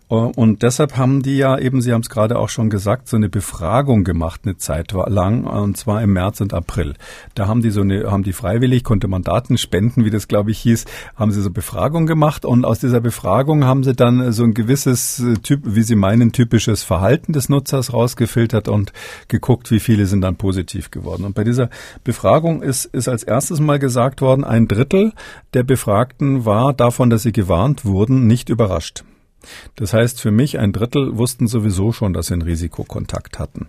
Äh, und deshalb haben die ja eben, Sie haben es gerade auch schon gesagt, so eine Befragung gemacht, eine Zeit lang, und zwar im März und April. Da haben die so eine, haben die freiwillig, konnte man Daten spenden, wie das glaube ich hieß, haben sie so Befragung gemacht und aus dieser Befragung haben sie dann so ein gewisses äh, Typ, wie sie meinen, typisches Verhalten des Nutzers rausgefiltert und geguckt, wie viele sind dann dann positiv geworden. Und bei dieser Befragung ist, ist als erstes mal gesagt worden, ein Drittel der Befragten war davon, dass sie gewarnt wurden, nicht überrascht. Das heißt, für mich ein Drittel wussten sowieso schon, dass sie einen Risikokontakt hatten.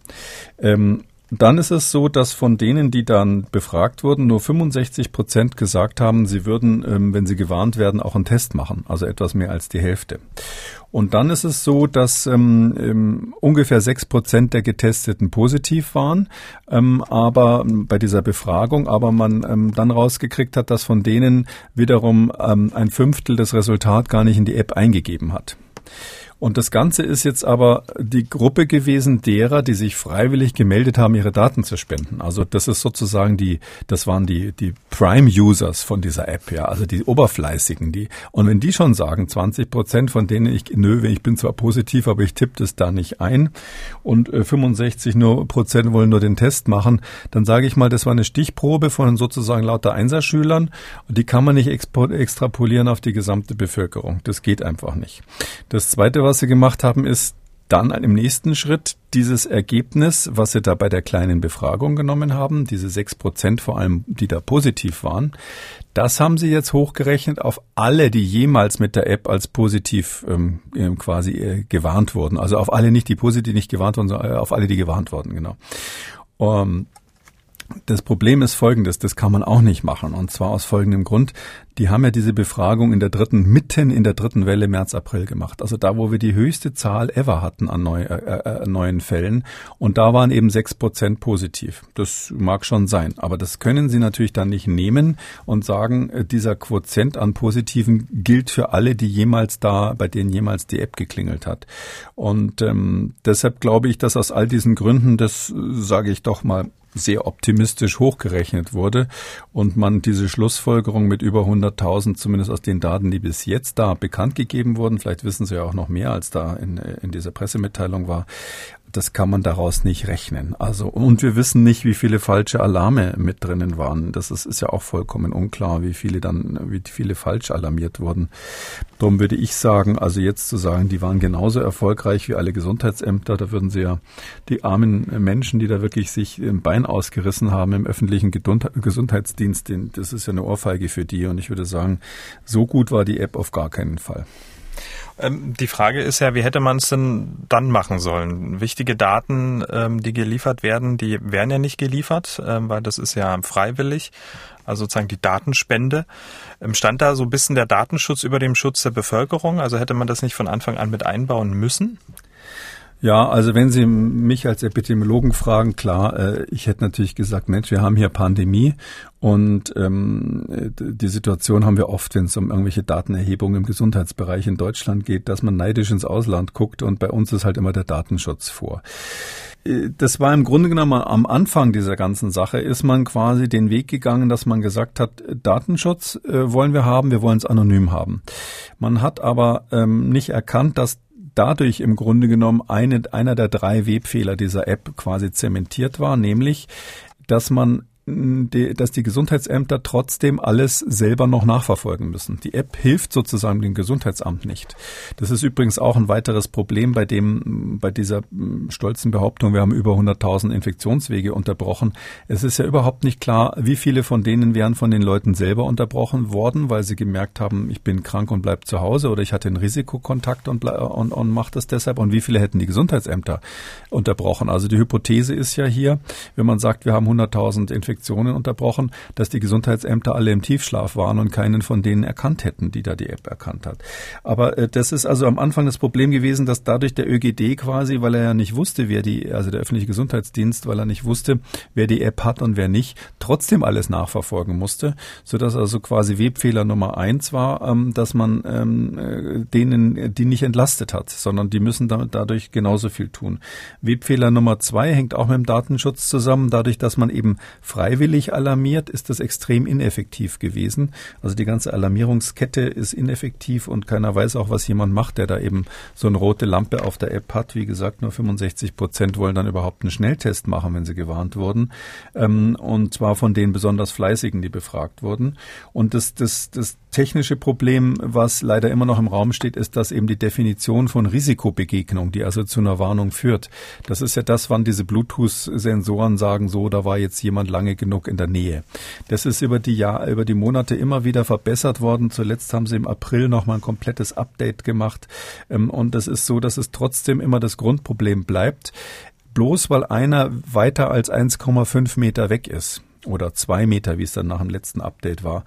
Ähm, dann ist es so, dass von denen, die dann befragt wurden, nur 65 Prozent gesagt haben, sie würden, ähm, wenn sie gewarnt werden, auch einen Test machen. Also etwas mehr als die Hälfte. Und dann ist es so, dass ähm, ähm, ungefähr sechs Prozent der Getesteten positiv waren, ähm, aber bei dieser Befragung, aber man ähm, dann rausgekriegt hat, dass von denen wiederum ähm, ein Fünftel das Resultat gar nicht in die App eingegeben hat. Und das Ganze ist jetzt aber die Gruppe gewesen derer, die sich freiwillig gemeldet haben, ihre Daten zu spenden. Also das ist sozusagen die, das waren die, die Prime-Users von dieser App, ja, also die Oberfleißigen, die, und wenn die schon sagen, 20 Prozent von denen ich, nö, ich bin zwar positiv, aber ich tippe das da nicht ein und 65 äh, nur Prozent wollen nur den Test machen, dann sage ich mal, das war eine Stichprobe von sozusagen lauter Einserschülern und die kann man nicht extrapolieren auf die gesamte Bevölkerung. Das geht einfach nicht. Das zweite, was sie gemacht haben, ist dann im nächsten Schritt dieses Ergebnis, was sie da bei der kleinen Befragung genommen haben, diese sechs Prozent vor allem, die da positiv waren, das haben sie jetzt hochgerechnet auf alle, die jemals mit der App als positiv ähm, quasi äh, gewarnt wurden. Also auf alle nicht, die positiv nicht gewarnt wurden, sondern äh, auf alle, die gewarnt wurden, genau. Ähm, das Problem ist folgendes, das kann man auch nicht machen. Und zwar aus folgendem Grund. Die haben ja diese Befragung in der dritten, mitten in der dritten Welle März, April gemacht. Also da, wo wir die höchste Zahl ever hatten an neu, äh, äh, neuen Fällen. Und da waren eben sechs Prozent positiv. Das mag schon sein. Aber das können Sie natürlich dann nicht nehmen und sagen, äh, dieser Quotient an Positiven gilt für alle, die jemals da, bei denen jemals die App geklingelt hat. Und ähm, deshalb glaube ich, dass aus all diesen Gründen, das äh, sage ich doch mal, sehr optimistisch hochgerechnet wurde und man diese Schlussfolgerung mit über 100.000, zumindest aus den Daten, die bis jetzt da bekannt gegeben wurden, vielleicht wissen Sie ja auch noch mehr, als da in, in dieser Pressemitteilung war, das kann man daraus nicht rechnen. Also, und wir wissen nicht, wie viele falsche Alarme mit drinnen waren. Das ist, ist ja auch vollkommen unklar, wie viele dann, wie viele falsch alarmiert wurden. Darum würde ich sagen, also jetzt zu sagen, die waren genauso erfolgreich wie alle Gesundheitsämter, da würden sie ja die armen Menschen, die da wirklich sich im Bein ausgerissen haben im öffentlichen Gesundheitsdienst, das ist ja eine Ohrfeige für die. Und ich würde sagen, so gut war die App auf gar keinen Fall. Ähm, die Frage ist ja, wie hätte man es denn dann machen sollen? Wichtige Daten, ähm, die geliefert werden, die werden ja nicht geliefert, ähm, weil das ist ja freiwillig. Also sozusagen die Datenspende. Stand da so ein bisschen der Datenschutz über dem Schutz der Bevölkerung? Also hätte man das nicht von Anfang an mit einbauen müssen? Ja, also wenn Sie mich als Epidemiologen fragen, klar, äh, ich hätte natürlich gesagt, Mensch, wir haben hier Pandemie und ähm, die Situation haben wir oft, wenn es um irgendwelche Datenerhebungen im Gesundheitsbereich in Deutschland geht, dass man neidisch ins Ausland guckt und bei uns ist halt immer der Datenschutz vor. äh, das war im Grunde genommen am Anfang dieser ganzen Sache, ist man quasi den Weg gegangen, dass man gesagt hat, Datenschutz äh, wollen wir haben, wir wollen es anonym haben. Man hat aber ähm, nicht erkannt, dass dadurch im Grunde genommen eine, einer der drei Webfehler dieser App quasi zementiert war, nämlich, dass man die, dass die Gesundheitsämter trotzdem alles selber noch nachverfolgen müssen. Die App hilft sozusagen dem Gesundheitsamt nicht. Das ist übrigens auch ein weiteres Problem bei dem, bei dieser hm, stolzen Behauptung, wir haben über 100.000 Infektionswege unterbrochen. Es ist ja überhaupt nicht klar, wie viele von denen wären von den Leuten selber unterbrochen worden, weil sie gemerkt haben, ich bin krank und bleib zu Hause oder ich hatte einen Risikokontakt und, und, und mache das deshalb und wie viele hätten die Gesundheitsämter unterbrochen. Also die Hypothese ist ja hier, wenn man sagt, wir haben 100.000 Infektionswege, Infektionen unterbrochen, dass die Gesundheitsämter alle im Tiefschlaf waren und keinen von denen erkannt hätten, die da die App erkannt hat. Aber äh, das ist also am Anfang das Problem gewesen, dass dadurch der ÖGD quasi, weil er ja nicht wusste, wer die, also der öffentliche Gesundheitsdienst, weil er nicht wusste, wer die App hat und wer nicht, trotzdem alles nachverfolgen musste, sodass also quasi Webfehler Nummer eins war, ähm, dass man ähm, äh, denen die nicht entlastet hat, sondern die müssen damit dadurch genauso viel tun. Webfehler Nummer zwei hängt auch mit dem Datenschutz zusammen, dadurch, dass man eben frei freiwillig alarmiert, ist das extrem ineffektiv gewesen. Also die ganze Alarmierungskette ist ineffektiv und keiner weiß auch, was jemand macht, der da eben so eine rote Lampe auf der App hat. Wie gesagt, nur 65 Prozent wollen dann überhaupt einen Schnelltest machen, wenn sie gewarnt wurden. Ähm, und zwar von den besonders Fleißigen, die befragt wurden. Und das, das, das technische Problem, was leider immer noch im Raum steht, ist, dass eben die Definition von Risikobegegnung, die also zu einer Warnung führt, das ist ja das, wann diese Bluetooth-Sensoren sagen, so, da war jetzt jemand lange genug in der Nähe. Das ist über die Jahr, über die Monate immer wieder verbessert worden. Zuletzt haben sie im April nochmal ein komplettes Update gemacht. Ähm, und das ist so, dass es trotzdem immer das Grundproblem bleibt. Bloß weil einer weiter als 1,5 Meter weg ist oder zwei Meter, wie es dann nach dem letzten Update war,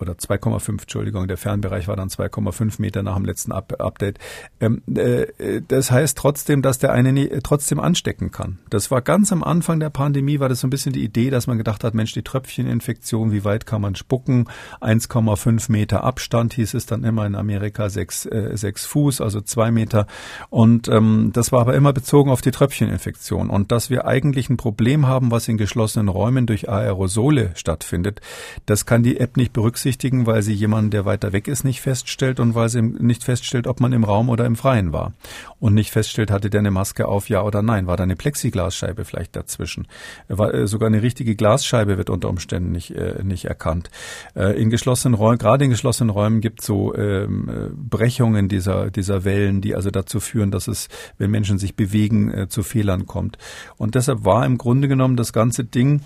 oder 2,5, Entschuldigung, der Fernbereich war dann 2,5 Meter nach dem letzten Up Update. Ähm, äh, das heißt trotzdem, dass der eine nie, trotzdem anstecken kann. Das war ganz am Anfang der Pandemie, war das so ein bisschen die Idee, dass man gedacht hat, Mensch, die Tröpfcheninfektion, wie weit kann man spucken? 1,5 Meter Abstand hieß es dann immer in Amerika, sechs, äh, sechs Fuß, also zwei Meter. Und ähm, das war aber immer bezogen auf die Tröpfcheninfektion. Und dass wir eigentlich ein Problem haben, was in geschlossenen Räumen durch Aerosole stattfindet, das kann die App nicht berücksichtigen berücksichtigen, weil sie jemanden, der weiter weg ist, nicht feststellt und weil sie nicht feststellt, ob man im Raum oder im Freien war. Und nicht feststellt, hatte der eine Maske auf, ja oder nein. War da eine Plexiglasscheibe vielleicht dazwischen? War, äh, sogar eine richtige Glasscheibe wird unter Umständen nicht, äh, nicht erkannt. Äh, in geschlossenen Räumen, gerade in geschlossenen Räumen gibt es so ähm, äh, Brechungen dieser, dieser Wellen, die also dazu führen, dass es, wenn Menschen sich bewegen, äh, zu Fehlern kommt. Und deshalb war im Grunde genommen das ganze Ding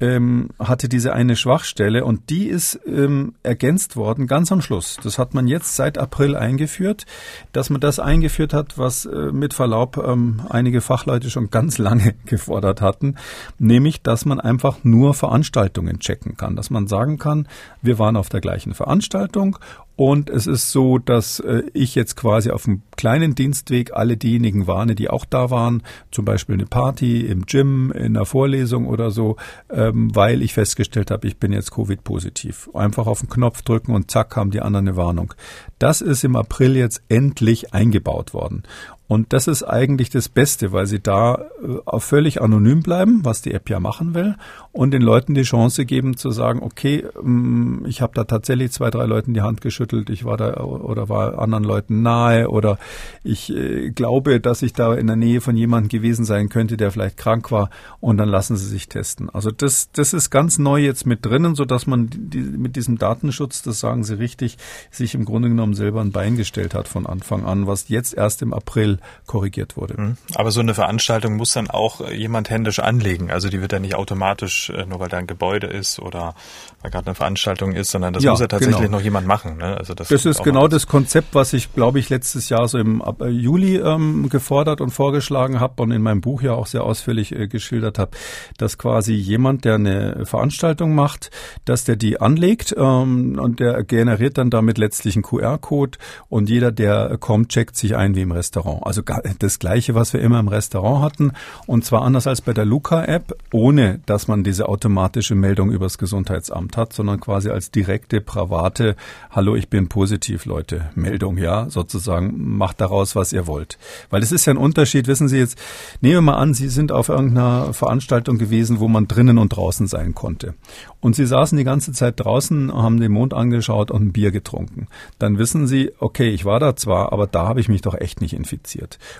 ähm, hatte diese eine Schwachstelle und die ist ähm, ergänzt worden ganz am Schluss. Das hat man jetzt seit April eingeführt, dass man das eingeführt hat, was äh, mit Verlaub ähm, einige Fachleute schon ganz [LAUGHS] lange gefordert hatten, nämlich, dass man einfach nur Veranstaltungen checken kann, dass man sagen kann, wir waren auf der gleichen Veranstaltung und es ist so, dass äh, ich jetzt quasi auf dem kleinen Dienstweg alle diejenigen warne, die auch da waren, zum Beispiel eine Party im Gym, in einer Vorlesung oder so, ähm, weil ich festgestellt habe, ich bin jetzt Covid-positiv. Einfach auf den Knopf drücken und zack haben die anderen eine Warnung. Das ist im April jetzt endlich eingebaut worden. Und das ist eigentlich das Beste, weil sie da äh, völlig anonym bleiben, was die App ja machen will, und den Leuten die Chance geben zu sagen, okay, mm, ich habe da tatsächlich zwei, drei Leuten die Hand geschüttelt, ich war da oder war anderen Leuten nahe oder ich äh, glaube, dass ich da in der Nähe von jemandem gewesen sein könnte, der vielleicht krank war, und dann lassen sie sich testen. Also das, das ist ganz neu jetzt mit drinnen, so dass man die, mit diesem Datenschutz, das sagen sie richtig, sich im Grunde genommen selber ein Bein gestellt hat von Anfang an, was jetzt erst im April korrigiert wurde. Mhm. Aber so eine Veranstaltung muss dann auch äh, jemand händisch anlegen. Also die wird ja nicht automatisch, äh, nur weil da ein Gebäude ist oder weil gerade eine Veranstaltung ist, sondern das ja, muss ja tatsächlich genau. noch jemand machen. Ne? Also das, das ist genau das Konzept, was ich, glaube ich, letztes Jahr so im äh, Juli ähm, gefordert und vorgeschlagen habe und in meinem Buch ja auch sehr ausführlich äh, geschildert habe, dass quasi jemand, der eine Veranstaltung macht, dass der die anlegt ähm, und der generiert dann damit letztlich einen QR-Code und jeder, der kommt, checkt sich ein wie im Restaurant. Also das Gleiche, was wir immer im Restaurant hatten. Und zwar anders als bei der Luca-App, ohne dass man diese automatische Meldung übers Gesundheitsamt hat, sondern quasi als direkte, private, hallo, ich bin positiv, Leute, Meldung, ja, sozusagen, macht daraus, was ihr wollt. Weil es ist ja ein Unterschied, wissen Sie jetzt, nehmen wir mal an, Sie sind auf irgendeiner Veranstaltung gewesen, wo man drinnen und draußen sein konnte. Und Sie saßen die ganze Zeit draußen, haben den Mond angeschaut und ein Bier getrunken. Dann wissen Sie, okay, ich war da zwar, aber da habe ich mich doch echt nicht infiziert.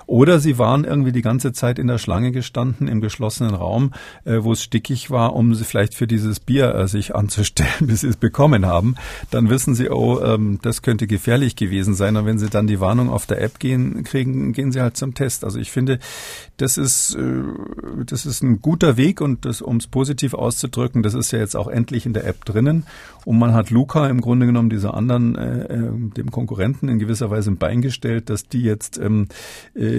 Oder Sie waren irgendwie die ganze Zeit in der Schlange gestanden, im geschlossenen Raum, äh, wo es stickig war, um Sie vielleicht für dieses Bier äh, sich anzustellen, [LAUGHS] bis Sie es bekommen haben. Dann wissen Sie, oh, ähm, das könnte gefährlich gewesen sein. Und wenn Sie dann die Warnung auf der App gehen, kriegen, gehen Sie halt zum Test. Also ich finde, das ist, äh, das ist ein guter Weg und das, um es positiv auszudrücken, das ist ja jetzt auch endlich in der App drinnen. Und man hat Luca im Grunde genommen dieser anderen, äh, äh, dem Konkurrenten in gewisser Weise ein Bein gestellt, dass die jetzt, ähm, äh,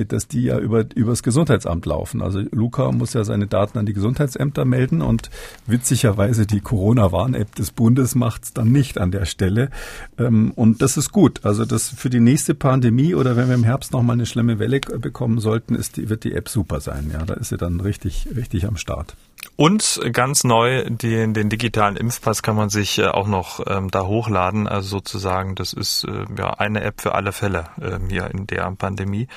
dass die ja über übers Gesundheitsamt laufen. Also Luca muss ja seine Daten an die Gesundheitsämter melden und witzigerweise die Corona-Warn-App des Bundes macht's dann nicht an der Stelle. Ähm, und das ist gut. Also das für die nächste Pandemie oder wenn wir im Herbst noch mal eine schlimme Welle bekommen sollten, ist die, wird die App super sein. Ja, da ist sie dann richtig, richtig am Start. Und ganz neu, den, den digitalen Impfpass kann man sich äh, auch noch ähm, da hochladen. Also sozusagen, das ist äh, ja eine App für alle Fälle äh, hier in der Pandemie.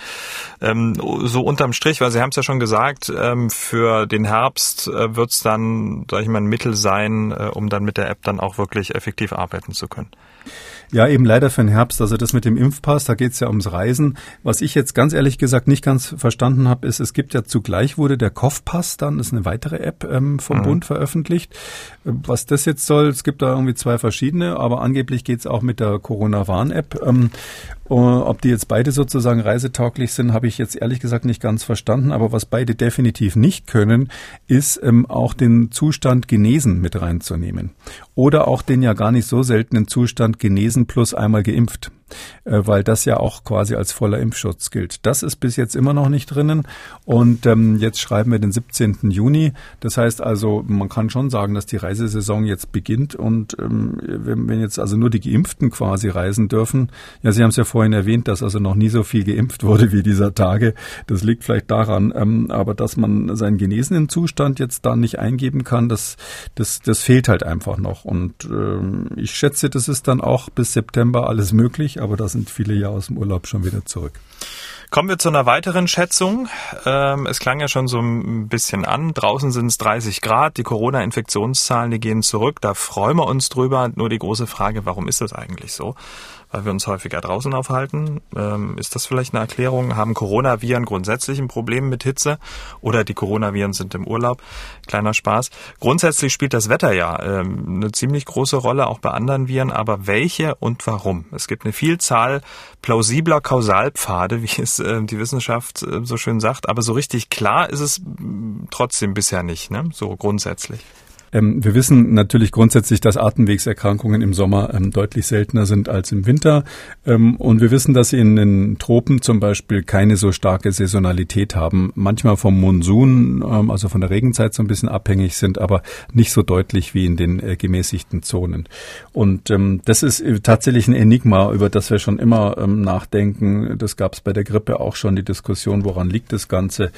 Ähm, so unterm Strich, weil Sie haben es ja schon gesagt, ähm, für den Herbst äh, wird es dann, sage ich mal, ein Mittel sein, äh, um dann mit der App dann auch wirklich effektiv arbeiten zu können. Ja, eben leider für den Herbst. Also das mit dem Impfpass, da geht es ja ums Reisen. Was ich jetzt ganz ehrlich gesagt nicht ganz verstanden habe, ist, es gibt ja zugleich wurde der Kopfpass dann, ist eine weitere App ähm, vom mhm. Bund veröffentlicht. Was das jetzt soll, es gibt da irgendwie zwei verschiedene, aber angeblich geht es auch mit der Corona-Warn-App. Ähm, äh, ob die jetzt beide sozusagen reisetauglich sind, habe ich jetzt ehrlich gesagt nicht ganz verstanden. Aber was beide definitiv nicht können, ist ähm, auch den Zustand genesen mit reinzunehmen. Oder auch den ja gar nicht so seltenen Zustand genesen plus einmal geimpft. Äh, weil das ja auch quasi als voller Impfschutz gilt. Das ist bis jetzt immer noch nicht drinnen und ähm, jetzt schreiben wir den 17. Juni. Das heißt also, man kann schon sagen, dass die Reisesaison jetzt beginnt und ähm, wenn, jetzt also nur die Geimpften quasi reisen dürfen, ja, Sie haben es ja vorhin erwähnt, dass also noch nie so viel geimpft wurde wie dieser Tage. Das liegt vielleicht daran, ähm, aber dass man seinen genesenen Zustand jetzt da nicht eingeben kann, das, das, das fehlt halt einfach noch. Und ähm, ich schätze, das ist dann auch bis September alles möglich aber da sind viele ja aus dem Urlaub schon wieder zurück. Kommen wir zu einer weiteren Schätzung. Ähm, es klang ja schon so ein bisschen an. Draußen sind es 30 Grad. Die Corona-Infektionszahlen, die gehen zurück. Da freuen wir uns drüber. Nur die große Frage, warum ist das eigentlich so? Weil wir uns häufiger draußen aufhalten. Ähm, ist das vielleicht eine Erklärung? Haben Coronaviren grundsätzlich ein Problem mit Hitze oder die Coronaviren sind im Urlaub? Kleiner Spaß. Grundsätzlich spielt das Wetter ja ähm, eine ziemlich große Rolle, auch bei anderen Viren, aber welche und warum? Es gibt eine Vielzahl plausibler Kausalpfade, wie es äh, die Wissenschaft äh, so schön sagt, aber so richtig klar ist es trotzdem bisher nicht, ne? so grundsätzlich. Ähm, wir wissen natürlich grundsätzlich, dass Atemwegserkrankungen im Sommer ähm, deutlich seltener sind als im Winter. Ähm, und wir wissen, dass sie in den Tropen zum Beispiel keine so starke Saisonalität haben. Manchmal vom Monsun, ähm, also von der Regenzeit so ein bisschen abhängig sind, aber nicht so deutlich wie in den äh, gemäßigten Zonen. Und ähm, das ist äh, tatsächlich ein Enigma, über das wir schon immer ähm, nachdenken. Das gab es bei der Grippe auch schon, die Diskussion, woran liegt das Ganze?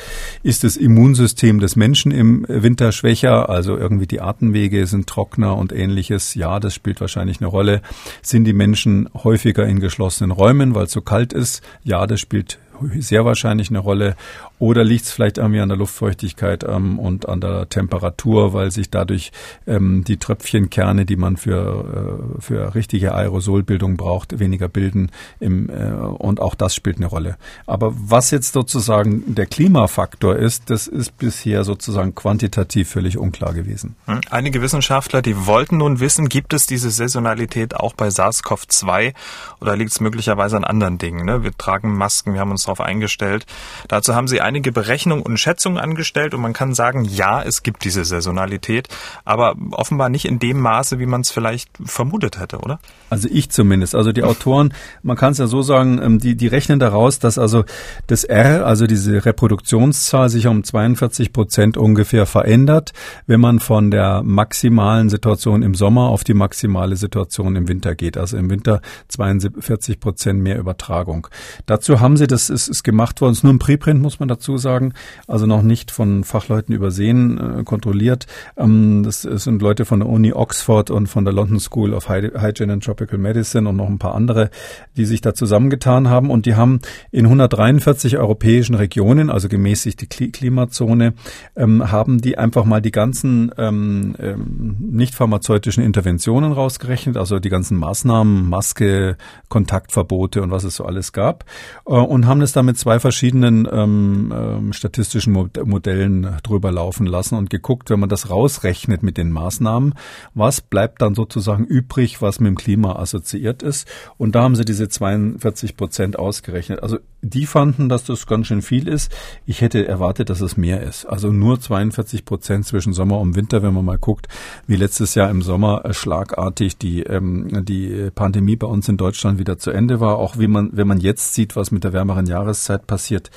Ist das Immunsystem des Menschen im Winter schwächer, also irgendwie die Atemwege sind trockener und ähnliches. Ja, das spielt wahrscheinlich eine Rolle. Sind die Menschen häufiger in geschlossenen Räumen, weil es so kalt ist? Ja, das spielt [LAUGHS] sehr wahrscheinlich eine Rolle. Oder liegt es vielleicht irgendwie an der Luftfeuchtigkeit ähm, und an der Temperatur, weil sich dadurch ähm, die Tröpfchenkerne, die man für, äh, für richtige Aerosolbildung braucht, weniger bilden. Im, äh, und auch das spielt eine Rolle. Aber was jetzt sozusagen der Klimafaktor ist, das ist bisher sozusagen quantitativ völlig unklar gewesen. Hm. Einige Wissenschaftler, die wollten nun wissen, gibt es diese Saisonalität auch bei SARS-CoV-2 oder liegt es möglicherweise an anderen Dingen? Ne? Wir tragen Masken, wir haben uns darauf eingestellt. Dazu haben sie einige Berechnungen und Schätzungen angestellt und man kann sagen, ja, es gibt diese Saisonalität, aber offenbar nicht in dem Maße, wie man es vielleicht vermutet hätte, oder? Also ich zumindest. Also die Autoren, man kann es ja so sagen, ähm, die, die rechnen daraus, dass also das R, also diese Reproduktionszahl, sich um 42 Prozent ungefähr verändert, wenn man von der maximalen Situation im Sommer auf die maximale Situation im Winter geht. Also im Winter 42 Prozent mehr Übertragung. Dazu haben sie, das ist ist, gemacht worden, es ist nur ein Preprint, muss man dazu sagen, also noch nicht von Fachleuten übersehen, äh, kontrolliert. Ähm, das, das sind Leute von der Uni Oxford und von der London School of Hygiene and Tropical Medicine und noch ein paar andere, die sich da zusammengetan haben. Und die haben in 143 europäischen Regionen, also gemäßigt die Klimazone, ähm, haben die einfach mal die ganzen ähm, ähm, nicht pharmazeutischen Interventionen rausgerechnet, also die ganzen Maßnahmen, Maske, Kontaktverbote und was es so alles gab äh, und haben es da mit zwei verschiedenen ähm, ähm, statistischen Modellen drüber laufen lassen und geguckt, wenn man das rausrechnet mit den Maßnahmen, was bleibt dann sozusagen übrig, was mit dem Klima assoziiert ist. Und da haben sie diese 42 Prozent ausgerechnet. Also die fanden, dass das ganz schön viel ist. Ich hätte erwartet, dass es mehr ist. Also nur 42 Prozent zwischen Sommer und Winter, wenn man mal guckt, wie letztes Jahr im Sommer schlagartig die, ähm, die Pandemie bei uns in Deutschland wieder zu Ende war. Auch wie man, wenn man jetzt sieht, was mit der wärmeren Jahreszeit passiert.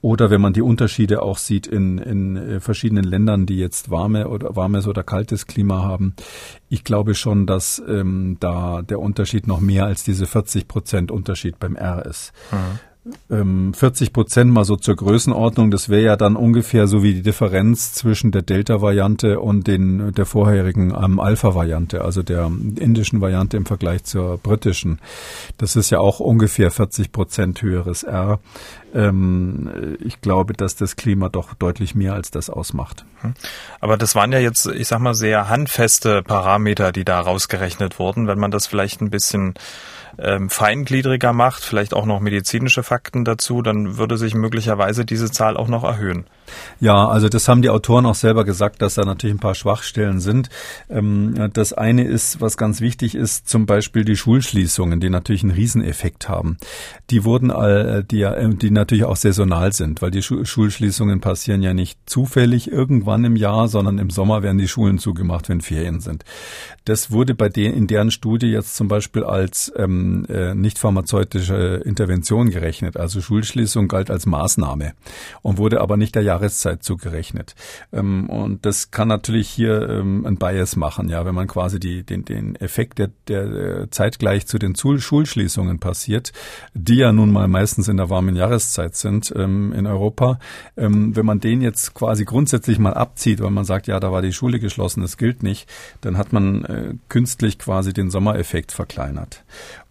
Oder wenn man die Unterschiede auch sieht in, in äh, verschiedenen Ländern, die jetzt warme oder warmes oder kaltes Klima haben. Ich glaube schon, dass ähm, da der Unterschied noch mehr als diese 40 Prozent Unterschied beim R ist. Mhm. 40 ähm, Prozent mal so zur Größenordnung, das wäre ja dann ungefähr so wie die Differenz zwischen der Delta-Variante und den, der vorherigen ähm, Alpha-Variante, also der indischen Variante im Vergleich zur britischen. Das ist ja auch ungefähr 40 Prozent höheres R. Ähm, ich glaube, dass das Klima doch deutlich mehr als das ausmacht. Hm. Aber das waren ja jetzt, ich sag mal, sehr handfeste Parameter, die da rausgerechnet wurden. Wenn man das vielleicht ein bisschen ähm, feingliedriger macht, vielleicht auch noch medizinische Fakten dazu, dann würde sich möglicherweise diese Zahl auch noch erhöhen. Ja, also das haben die Autoren auch selber gesagt, dass da natürlich ein paar Schwachstellen sind. Ähm, das eine ist, was ganz wichtig ist, zum Beispiel die Schulschließungen, die natürlich einen Rieseneffekt haben. Die wurden, all, die, äh, die natürlich auch saisonal sind, weil die Schulschließungen passieren ja nicht zufällig irgendwann im Jahr, sondern im Sommer werden die Schulen zugemacht, wenn Ferien sind. Das wurde bei denen in deren Studie jetzt zum Beispiel als ähm, äh, nicht pharmazeutische Intervention gerechnet. Also Schulschließung galt als Maßnahme und wurde aber nicht der Jahreszeit zugerechnet. Ähm, und das kann natürlich hier ähm, ein Bias machen, ja, wenn man quasi die, den, den Effekt, der, der äh, zeitgleich zu den Schulschließungen passiert, die ja nun mal meistens in der warmen Jahreszeit sind ähm, in Europa. Ähm, wenn man den jetzt quasi grundsätzlich mal abzieht, weil man sagt, ja, da war die Schule geschlossen, das gilt nicht, dann hat man äh, künstlich quasi den Sommereffekt verkleinert.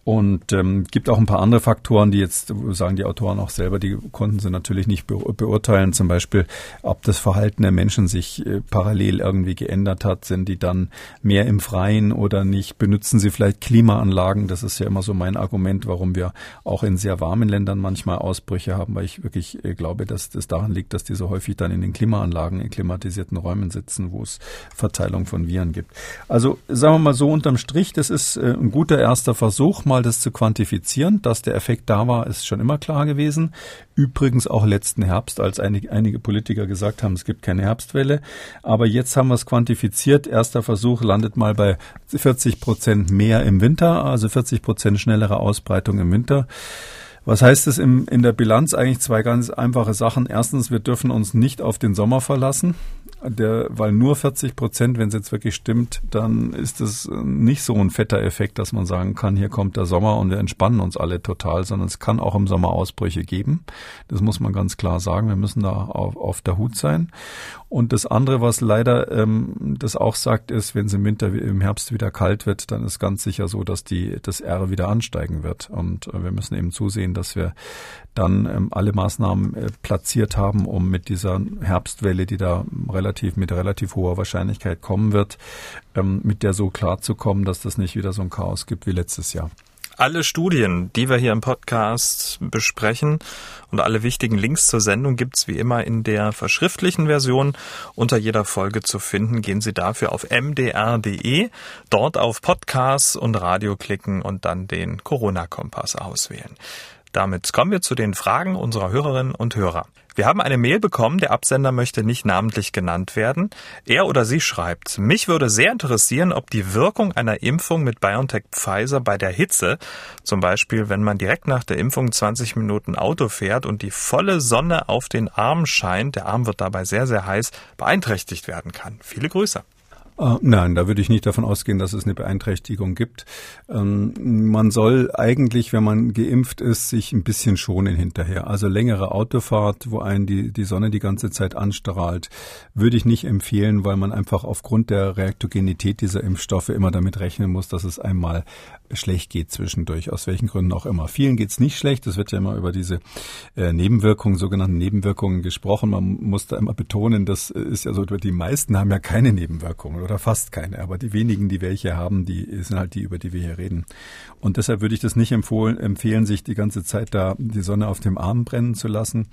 Und ähm, gibt auch ein paar andere Faktoren, die jetzt, sagen die Autoren auch selber, die konnten sie natürlich nicht beurteilen. Zum Beispiel, ob das Verhalten der Menschen sich äh, parallel irgendwie geändert hat. Sind die dann mehr im Freien oder nicht? Benutzen sie vielleicht Klimaanlagen? Das ist ja immer so mein Argument, warum wir auch in sehr warmen Ländern manchmal Ausbrüche haben, weil ich wirklich äh, glaube, dass das daran liegt, dass die so häufig dann in den Klimaanlagen, in klimatisierten Räumen sitzen, wo es Verteilung von Viren gibt. Also sagen wir mal so unterm Strich, das ist äh, ein guter erster Versuch, mal das zu quantifizieren. Dass der Effekt da war, ist schon immer klar gewesen. Übrigens auch letzten Herbst, als einige, einige Politiker gesagt haben, es gibt keine Herbstwelle. Aber jetzt haben wir es quantifiziert. Erster Versuch landet mal bei 40 Prozent mehr im Winter, also 40 Prozent schnellere Ausbreitung im Winter. Was heißt es in der Bilanz? Eigentlich zwei ganz einfache Sachen. Erstens, wir dürfen uns nicht auf den Sommer verlassen der, weil nur 40 Prozent, wenn es jetzt wirklich stimmt, dann ist es nicht so ein fetter Effekt, dass man sagen kann, hier kommt der Sommer und wir entspannen uns alle total, sondern es kann auch im Sommer Ausbrüche geben. Das muss man ganz klar sagen. Wir müssen da auf, auf der Hut sein. Und das andere, was leider ähm, das auch sagt, ist, wenn es im Winter, im Herbst wieder kalt wird, dann ist ganz sicher so, dass die, das R wieder ansteigen wird. Und äh, wir müssen eben zusehen, dass wir dann ähm, alle Maßnahmen äh, platziert haben, um mit dieser Herbstwelle, die da relativ mit relativ hoher Wahrscheinlichkeit kommen wird, ähm, mit der so klar zu kommen, dass das nicht wieder so ein Chaos gibt wie letztes Jahr. Alle Studien, die wir hier im Podcast besprechen und alle wichtigen Links zur Sendung gibt's wie immer in der verschriftlichen Version unter jeder Folge zu finden. Gehen Sie dafür auf mdr.de, dort auf Podcasts und Radio klicken und dann den Corona-Kompass auswählen. Damit kommen wir zu den Fragen unserer Hörerinnen und Hörer. Wir haben eine Mail bekommen, der Absender möchte nicht namentlich genannt werden. Er oder sie schreibt, mich würde sehr interessieren, ob die Wirkung einer Impfung mit BioNTech Pfizer bei der Hitze, zum Beispiel wenn man direkt nach der Impfung 20 Minuten Auto fährt und die volle Sonne auf den Arm scheint, der Arm wird dabei sehr, sehr heiß, beeinträchtigt werden kann. Viele Grüße. Äh, nein, da würde ich nicht davon ausgehen, dass es eine Beeinträchtigung gibt. Ähm, man soll eigentlich, wenn man geimpft ist, sich ein bisschen schonen hinterher. Also längere Autofahrt, wo einen die, die Sonne die ganze Zeit anstrahlt, würde ich nicht empfehlen, weil man einfach aufgrund der Reaktogenität dieser Impfstoffe immer damit rechnen muss, dass es einmal schlecht geht zwischendurch, aus welchen Gründen auch immer. Vielen geht's nicht schlecht. Es wird ja immer über diese äh, Nebenwirkungen, sogenannten Nebenwirkungen gesprochen. Man muss da immer betonen, das ist ja so, die meisten haben ja keine Nebenwirkungen oder fast keine. Aber die wenigen, die welche haben, die sind halt die, über die wir hier reden. Und deshalb würde ich das nicht empfohlen, empfehlen, sich die ganze Zeit da die Sonne auf dem Arm brennen zu lassen,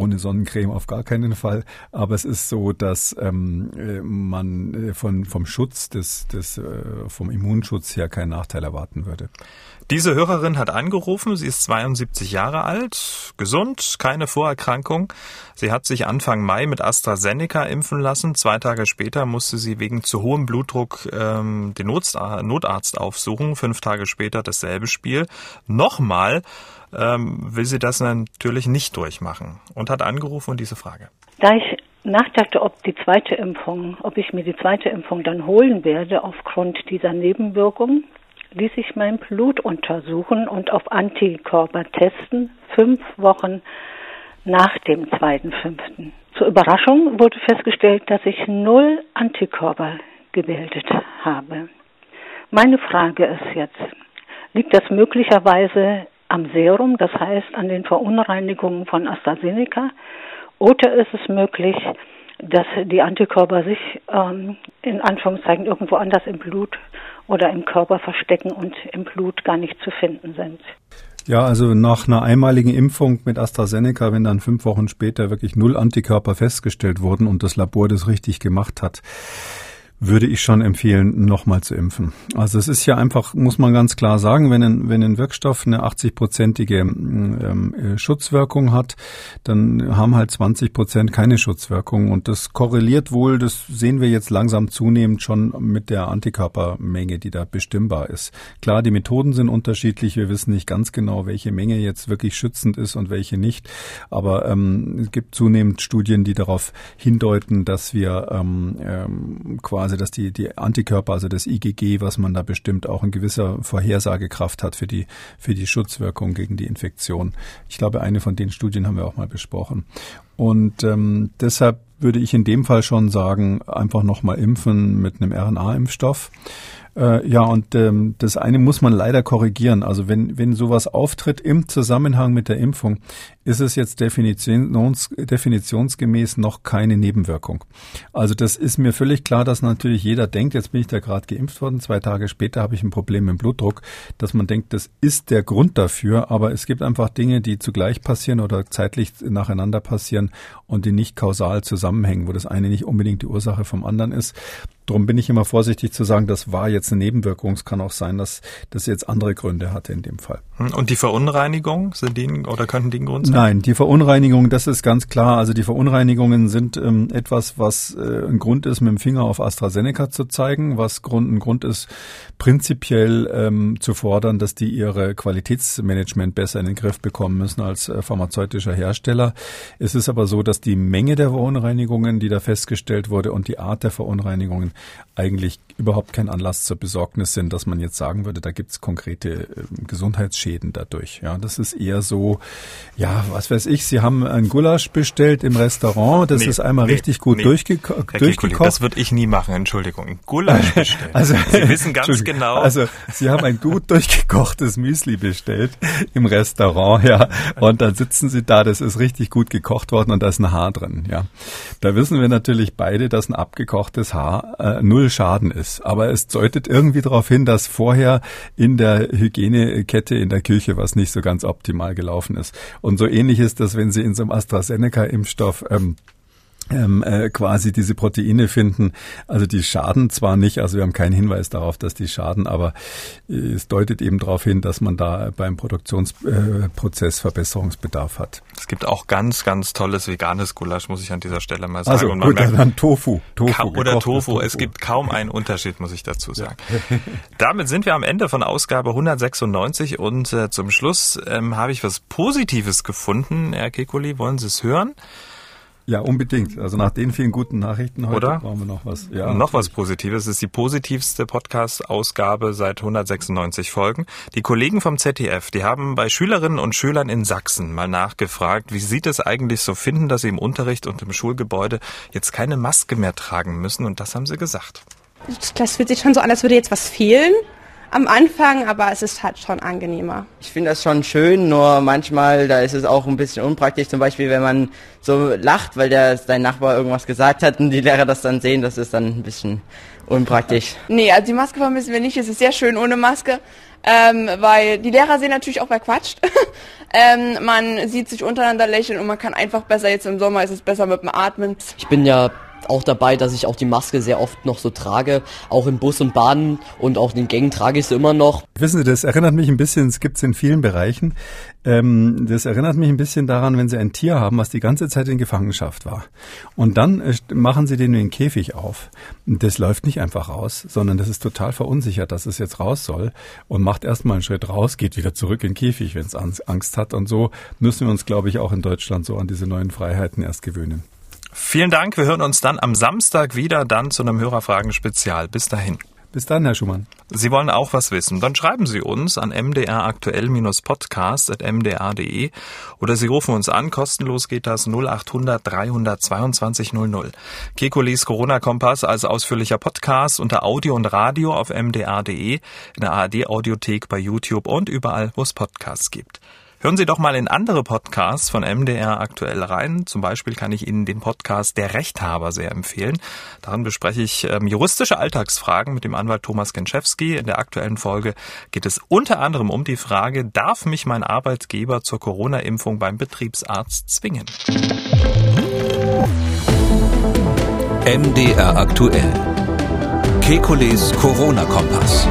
ohne Sonnencreme auf gar keinen Fall. Aber es ist so, dass ähm, äh, man äh, von, vom Schutz des, des äh, vom Immunschutz her keinen Nachteil erwarten würde. Diese Hörerin hat angerufen, sie ist 72 Jahre alt, gesund, keine Vorerkrankung. Sie hat sich Anfang Mai mit AstraZeneca impfen lassen. Zwei Tage später musste sie wegen zu hohem Blutdruck ähm, den Notarzt aufsuchen. Fünf Tage später dasselbe Spiel. Nochmal ähm, will sie das natürlich nicht durchmachen und hat angerufen und diese Frage. Da ich nachdachte, ob die zweite Impfung, ob ich mir die zweite Impfung dann holen werde aufgrund dieser Nebenwirkung, ließ ich mein Blut untersuchen und auf Antikörper testen, fünf Wochen nach dem zweiten fünften. Zur Überraschung wurde festgestellt, dass ich null Antikörper gebildet habe. Meine Frage ist jetzt, liegt das möglicherweise am Serum, das heißt an den Verunreinigungen von AstraZeneca, oder ist es möglich, dass die Antikörper sich ähm, in Anführungszeichen irgendwo anders im Blut oder im Körper verstecken und im Blut gar nicht zu finden sind. Ja, also nach einer einmaligen Impfung mit AstraZeneca, wenn dann fünf Wochen später wirklich null Antikörper festgestellt wurden und das Labor das richtig gemacht hat, würde ich schon empfehlen, nochmal zu impfen. Also es ist ja einfach, muss man ganz klar sagen, wenn ein, wenn ein Wirkstoff eine 80-prozentige ähm, äh, Schutzwirkung hat, dann haben halt 20 Prozent keine Schutzwirkung. Und das korreliert wohl, das sehen wir jetzt langsam zunehmend schon mit der Antikörpermenge, die da bestimmbar ist. Klar, die Methoden sind unterschiedlich. Wir wissen nicht ganz genau, welche Menge jetzt wirklich schützend ist und welche nicht. Aber ähm, es gibt zunehmend Studien, die darauf hindeuten, dass wir ähm, ähm, quasi also dass die, die Antikörper, also das IgG, was man da bestimmt, auch in gewisser Vorhersagekraft hat für die, für die Schutzwirkung gegen die Infektion. Ich glaube, eine von den Studien haben wir auch mal besprochen. Und ähm, deshalb würde ich in dem Fall schon sagen, einfach nochmal impfen mit einem RNA-Impfstoff. Äh, ja, und ähm, das eine muss man leider korrigieren. Also wenn, wenn sowas auftritt im Zusammenhang mit der Impfung, ist es jetzt definitions, definitionsgemäß noch keine Nebenwirkung. Also das ist mir völlig klar, dass natürlich jeder denkt, jetzt bin ich da gerade geimpft worden, zwei Tage später habe ich ein Problem dem Blutdruck, dass man denkt, das ist der Grund dafür, aber es gibt einfach Dinge, die zugleich passieren oder zeitlich nacheinander passieren und die nicht kausal zusammenhängen, wo das eine nicht unbedingt die Ursache vom anderen ist. Darum bin ich immer vorsichtig zu sagen, das war jetzt eine Nebenwirkung. Es kann auch sein, dass das jetzt andere Gründe hatte in dem Fall. Hm, und die Verunreinigung, sind die oder könnten die ein Grund sein? Nein, die Verunreinigung, das ist ganz klar. Also die Verunreinigungen sind ähm, etwas, was äh, ein Grund ist, mit dem Finger auf AstraZeneca zu zeigen, was Grund, ein Grund ist, prinzipiell ähm, zu fordern, dass die ihre Qualitätsmanagement besser in den Griff bekommen müssen als äh, pharmazeutischer Hersteller. Es ist aber so, dass die Menge der Verunreinigungen, die da festgestellt wurde und die Art der Verunreinigungen eigentlich überhaupt kein Anlass zur Besorgnis sind, dass man jetzt sagen würde, da gibt es konkrete äh, Gesundheitsschäden dadurch. Ja, das ist eher so, ja, was weiß ich, Sie haben ein Gulasch bestellt im Restaurant, das nee, ist einmal nee, richtig gut nee. durchgeko Herr durchgekocht. Kekuli, das würde ich nie machen, Entschuldigung. Ein Gulasch [LAUGHS] bestellt. also, Sie wissen ganz genau. Also Sie haben ein gut durchgekochtes Müsli bestellt im Restaurant, ja, und dann sitzen Sie da, das ist richtig gut gekocht worden und da ist ein Haar drin, ja. Da wissen wir natürlich beide, dass ein abgekochtes Haar äh, null Schaden ist. Aber es deutet irgendwie darauf hin, dass vorher in der Hygienekette in der Küche was nicht so ganz optimal gelaufen ist. Und so ähnlich ist das, wenn Sie in so einem AstraZeneca-Impfstoff ähm, ähm, äh, quasi diese Proteine finden. Also die schaden zwar nicht, also wir haben keinen Hinweis darauf, dass die schaden, aber äh, es deutet eben darauf hin, dass man da beim Produktionsprozess äh, Verbesserungsbedarf hat. Es gibt auch ganz, ganz tolles veganes Gulasch, muss ich an dieser Stelle mal sagen. Also, Und gut, merkt, dann Tofu. Tofu oder Tofu. Tofu. Es gibt kaum einen Unterschied, muss ich dazu sagen. Ja. Damit sind wir am Ende von Ausgabe 196 und äh, zum Schluss ähm, habe ich was Positives gefunden. Herr Kekuli, wollen Sie es hören? Ja, unbedingt. Also nach den vielen guten Nachrichten heute Oder? brauchen wir noch was. Ja, noch natürlich. was Positives. Es ist die positivste Podcast-Ausgabe seit 196 Folgen. Die Kollegen vom ZDF, die haben bei Schülerinnen und Schülern in Sachsen mal nachgefragt, wie sie das eigentlich so finden, dass sie im Unterricht und im Schulgebäude jetzt keine Maske mehr tragen müssen. Und das haben sie gesagt. Das fühlt sich schon so an, als würde jetzt was fehlen am Anfang, aber es ist halt schon angenehmer. Ich finde das schon schön, nur manchmal, da ist es auch ein bisschen unpraktisch, zum Beispiel, wenn man so lacht, weil der, sein Nachbar irgendwas gesagt hat und die Lehrer das dann sehen, das ist dann ein bisschen unpraktisch. Nee, also die Maske vermissen wir nicht, es ist sehr schön ohne Maske. Ähm, weil die Lehrer sehen natürlich auch, wer quatscht. [LAUGHS] ähm, man sieht sich untereinander lächeln und man kann einfach besser, jetzt im Sommer ist es besser mit dem Atmen. Ich bin ja auch dabei, dass ich auch die Maske sehr oft noch so trage. Auch im Bus und Bahn und auch in den Gängen trage ich sie immer noch. Wissen Sie, das erinnert mich ein bisschen, es gibt es in vielen Bereichen. Ähm, das erinnert mich ein bisschen daran, wenn Sie ein Tier haben, was die ganze Zeit in Gefangenschaft war. Und dann äh, machen Sie den in den Käfig auf. Das läuft nicht einfach raus, sondern das ist total verunsichert, dass es jetzt raus soll und macht erstmal einen Schritt raus, geht wieder zurück in den Käfig, wenn es Angst hat. Und so müssen wir uns, glaube ich, auch in Deutschland so an diese neuen Freiheiten erst gewöhnen. Vielen Dank. Wir hören uns dann am Samstag wieder, dann zu einem Hörerfragen-Spezial. Bis dahin. Bis dann, Herr Schumann. Sie wollen auch was wissen? Dann schreiben Sie uns an mdraktuell-podcast.mdr.de oder Sie rufen uns an. Kostenlos geht das 0800 322 00. Kekulis Corona-Kompass als ausführlicher Podcast unter Audio und Radio auf mdr.de, in der ARD-Audiothek bei YouTube und überall, wo es Podcasts gibt. Hören Sie doch mal in andere Podcasts von MDR aktuell rein. Zum Beispiel kann ich Ihnen den Podcast Der Rechthaber sehr empfehlen. Darin bespreche ich ähm, juristische Alltagsfragen mit dem Anwalt Thomas Genschewski. In der aktuellen Folge geht es unter anderem um die Frage, darf mich mein Arbeitgeber zur Corona-Impfung beim Betriebsarzt zwingen? MDR aktuell. Kekules Corona-Kompass.